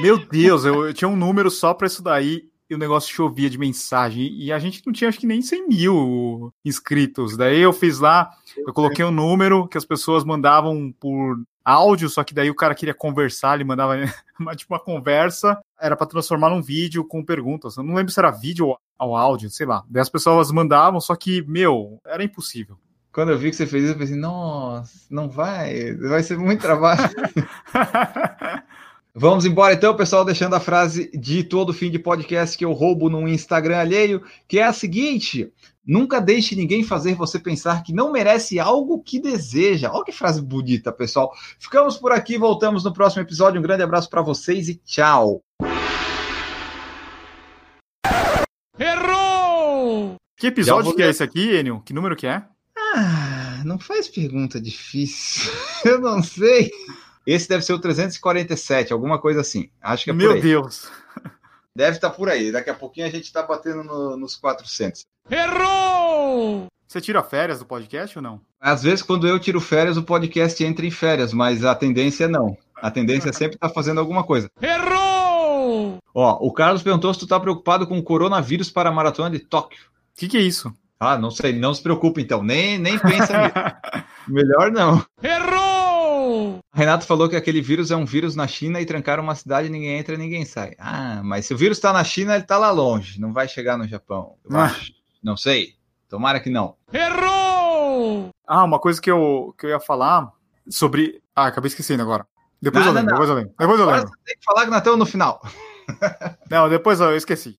Meu Deus, eu, eu tinha um número só para isso daí e o negócio chovia de mensagem. E a gente não tinha, acho que nem 100 mil inscritos. Daí eu fiz lá, eu coloquei um número que as pessoas mandavam por áudio, só que daí o cara queria conversar, ele mandava uma, tipo uma conversa, era para transformar num vídeo com perguntas. Eu não lembro se era vídeo ou áudio, sei lá. Daí as pessoas mandavam, só que, meu, era impossível. Quando eu vi que você fez isso, eu pensei, nossa, não vai, vai ser muito trabalho. Vamos embora então, pessoal, deixando a frase de todo fim de podcast que eu roubo no Instagram alheio, que é a seguinte: nunca deixe ninguém fazer você pensar que não merece algo que deseja. Olha que frase bonita, pessoal. Ficamos por aqui, voltamos no próximo episódio. Um grande abraço para vocês e tchau. Errou! Que episódio que é esse aqui, Enio? Que número que é? Ah, não faz pergunta difícil. eu não sei. Esse deve ser o 347, alguma coisa assim. Acho que é Meu por aí. Deus. Deve estar por aí. Daqui a pouquinho a gente está batendo no, nos 400. Errou! Você tira férias do podcast ou não? Às vezes, quando eu tiro férias, o podcast entra em férias, mas a tendência não. A tendência é sempre estar fazendo alguma coisa. Errou! Ó, o Carlos perguntou se tu tá preocupado com o coronavírus para a maratona de Tóquio. O que, que é isso? Ah, não sei, não se preocupe então. Nem, nem pensa nisso. Melhor não. Errou! Renato falou que aquele vírus é um vírus na China e trancaram uma cidade, ninguém entra, ninguém sai. Ah, mas se o vírus está na China, ele está lá longe, não vai chegar no Japão. Eu Ah. acho. Não sei. Tomara que não. Errou! Ah, uma coisa que eu, que eu ia falar sobre. Ah, acabei esquecendo agora. Depois Não, eu não, lembro, não. depois eu lembro. Depois eu lembro. você tem que falar que nós estamos no final. Não, depois eu esqueci.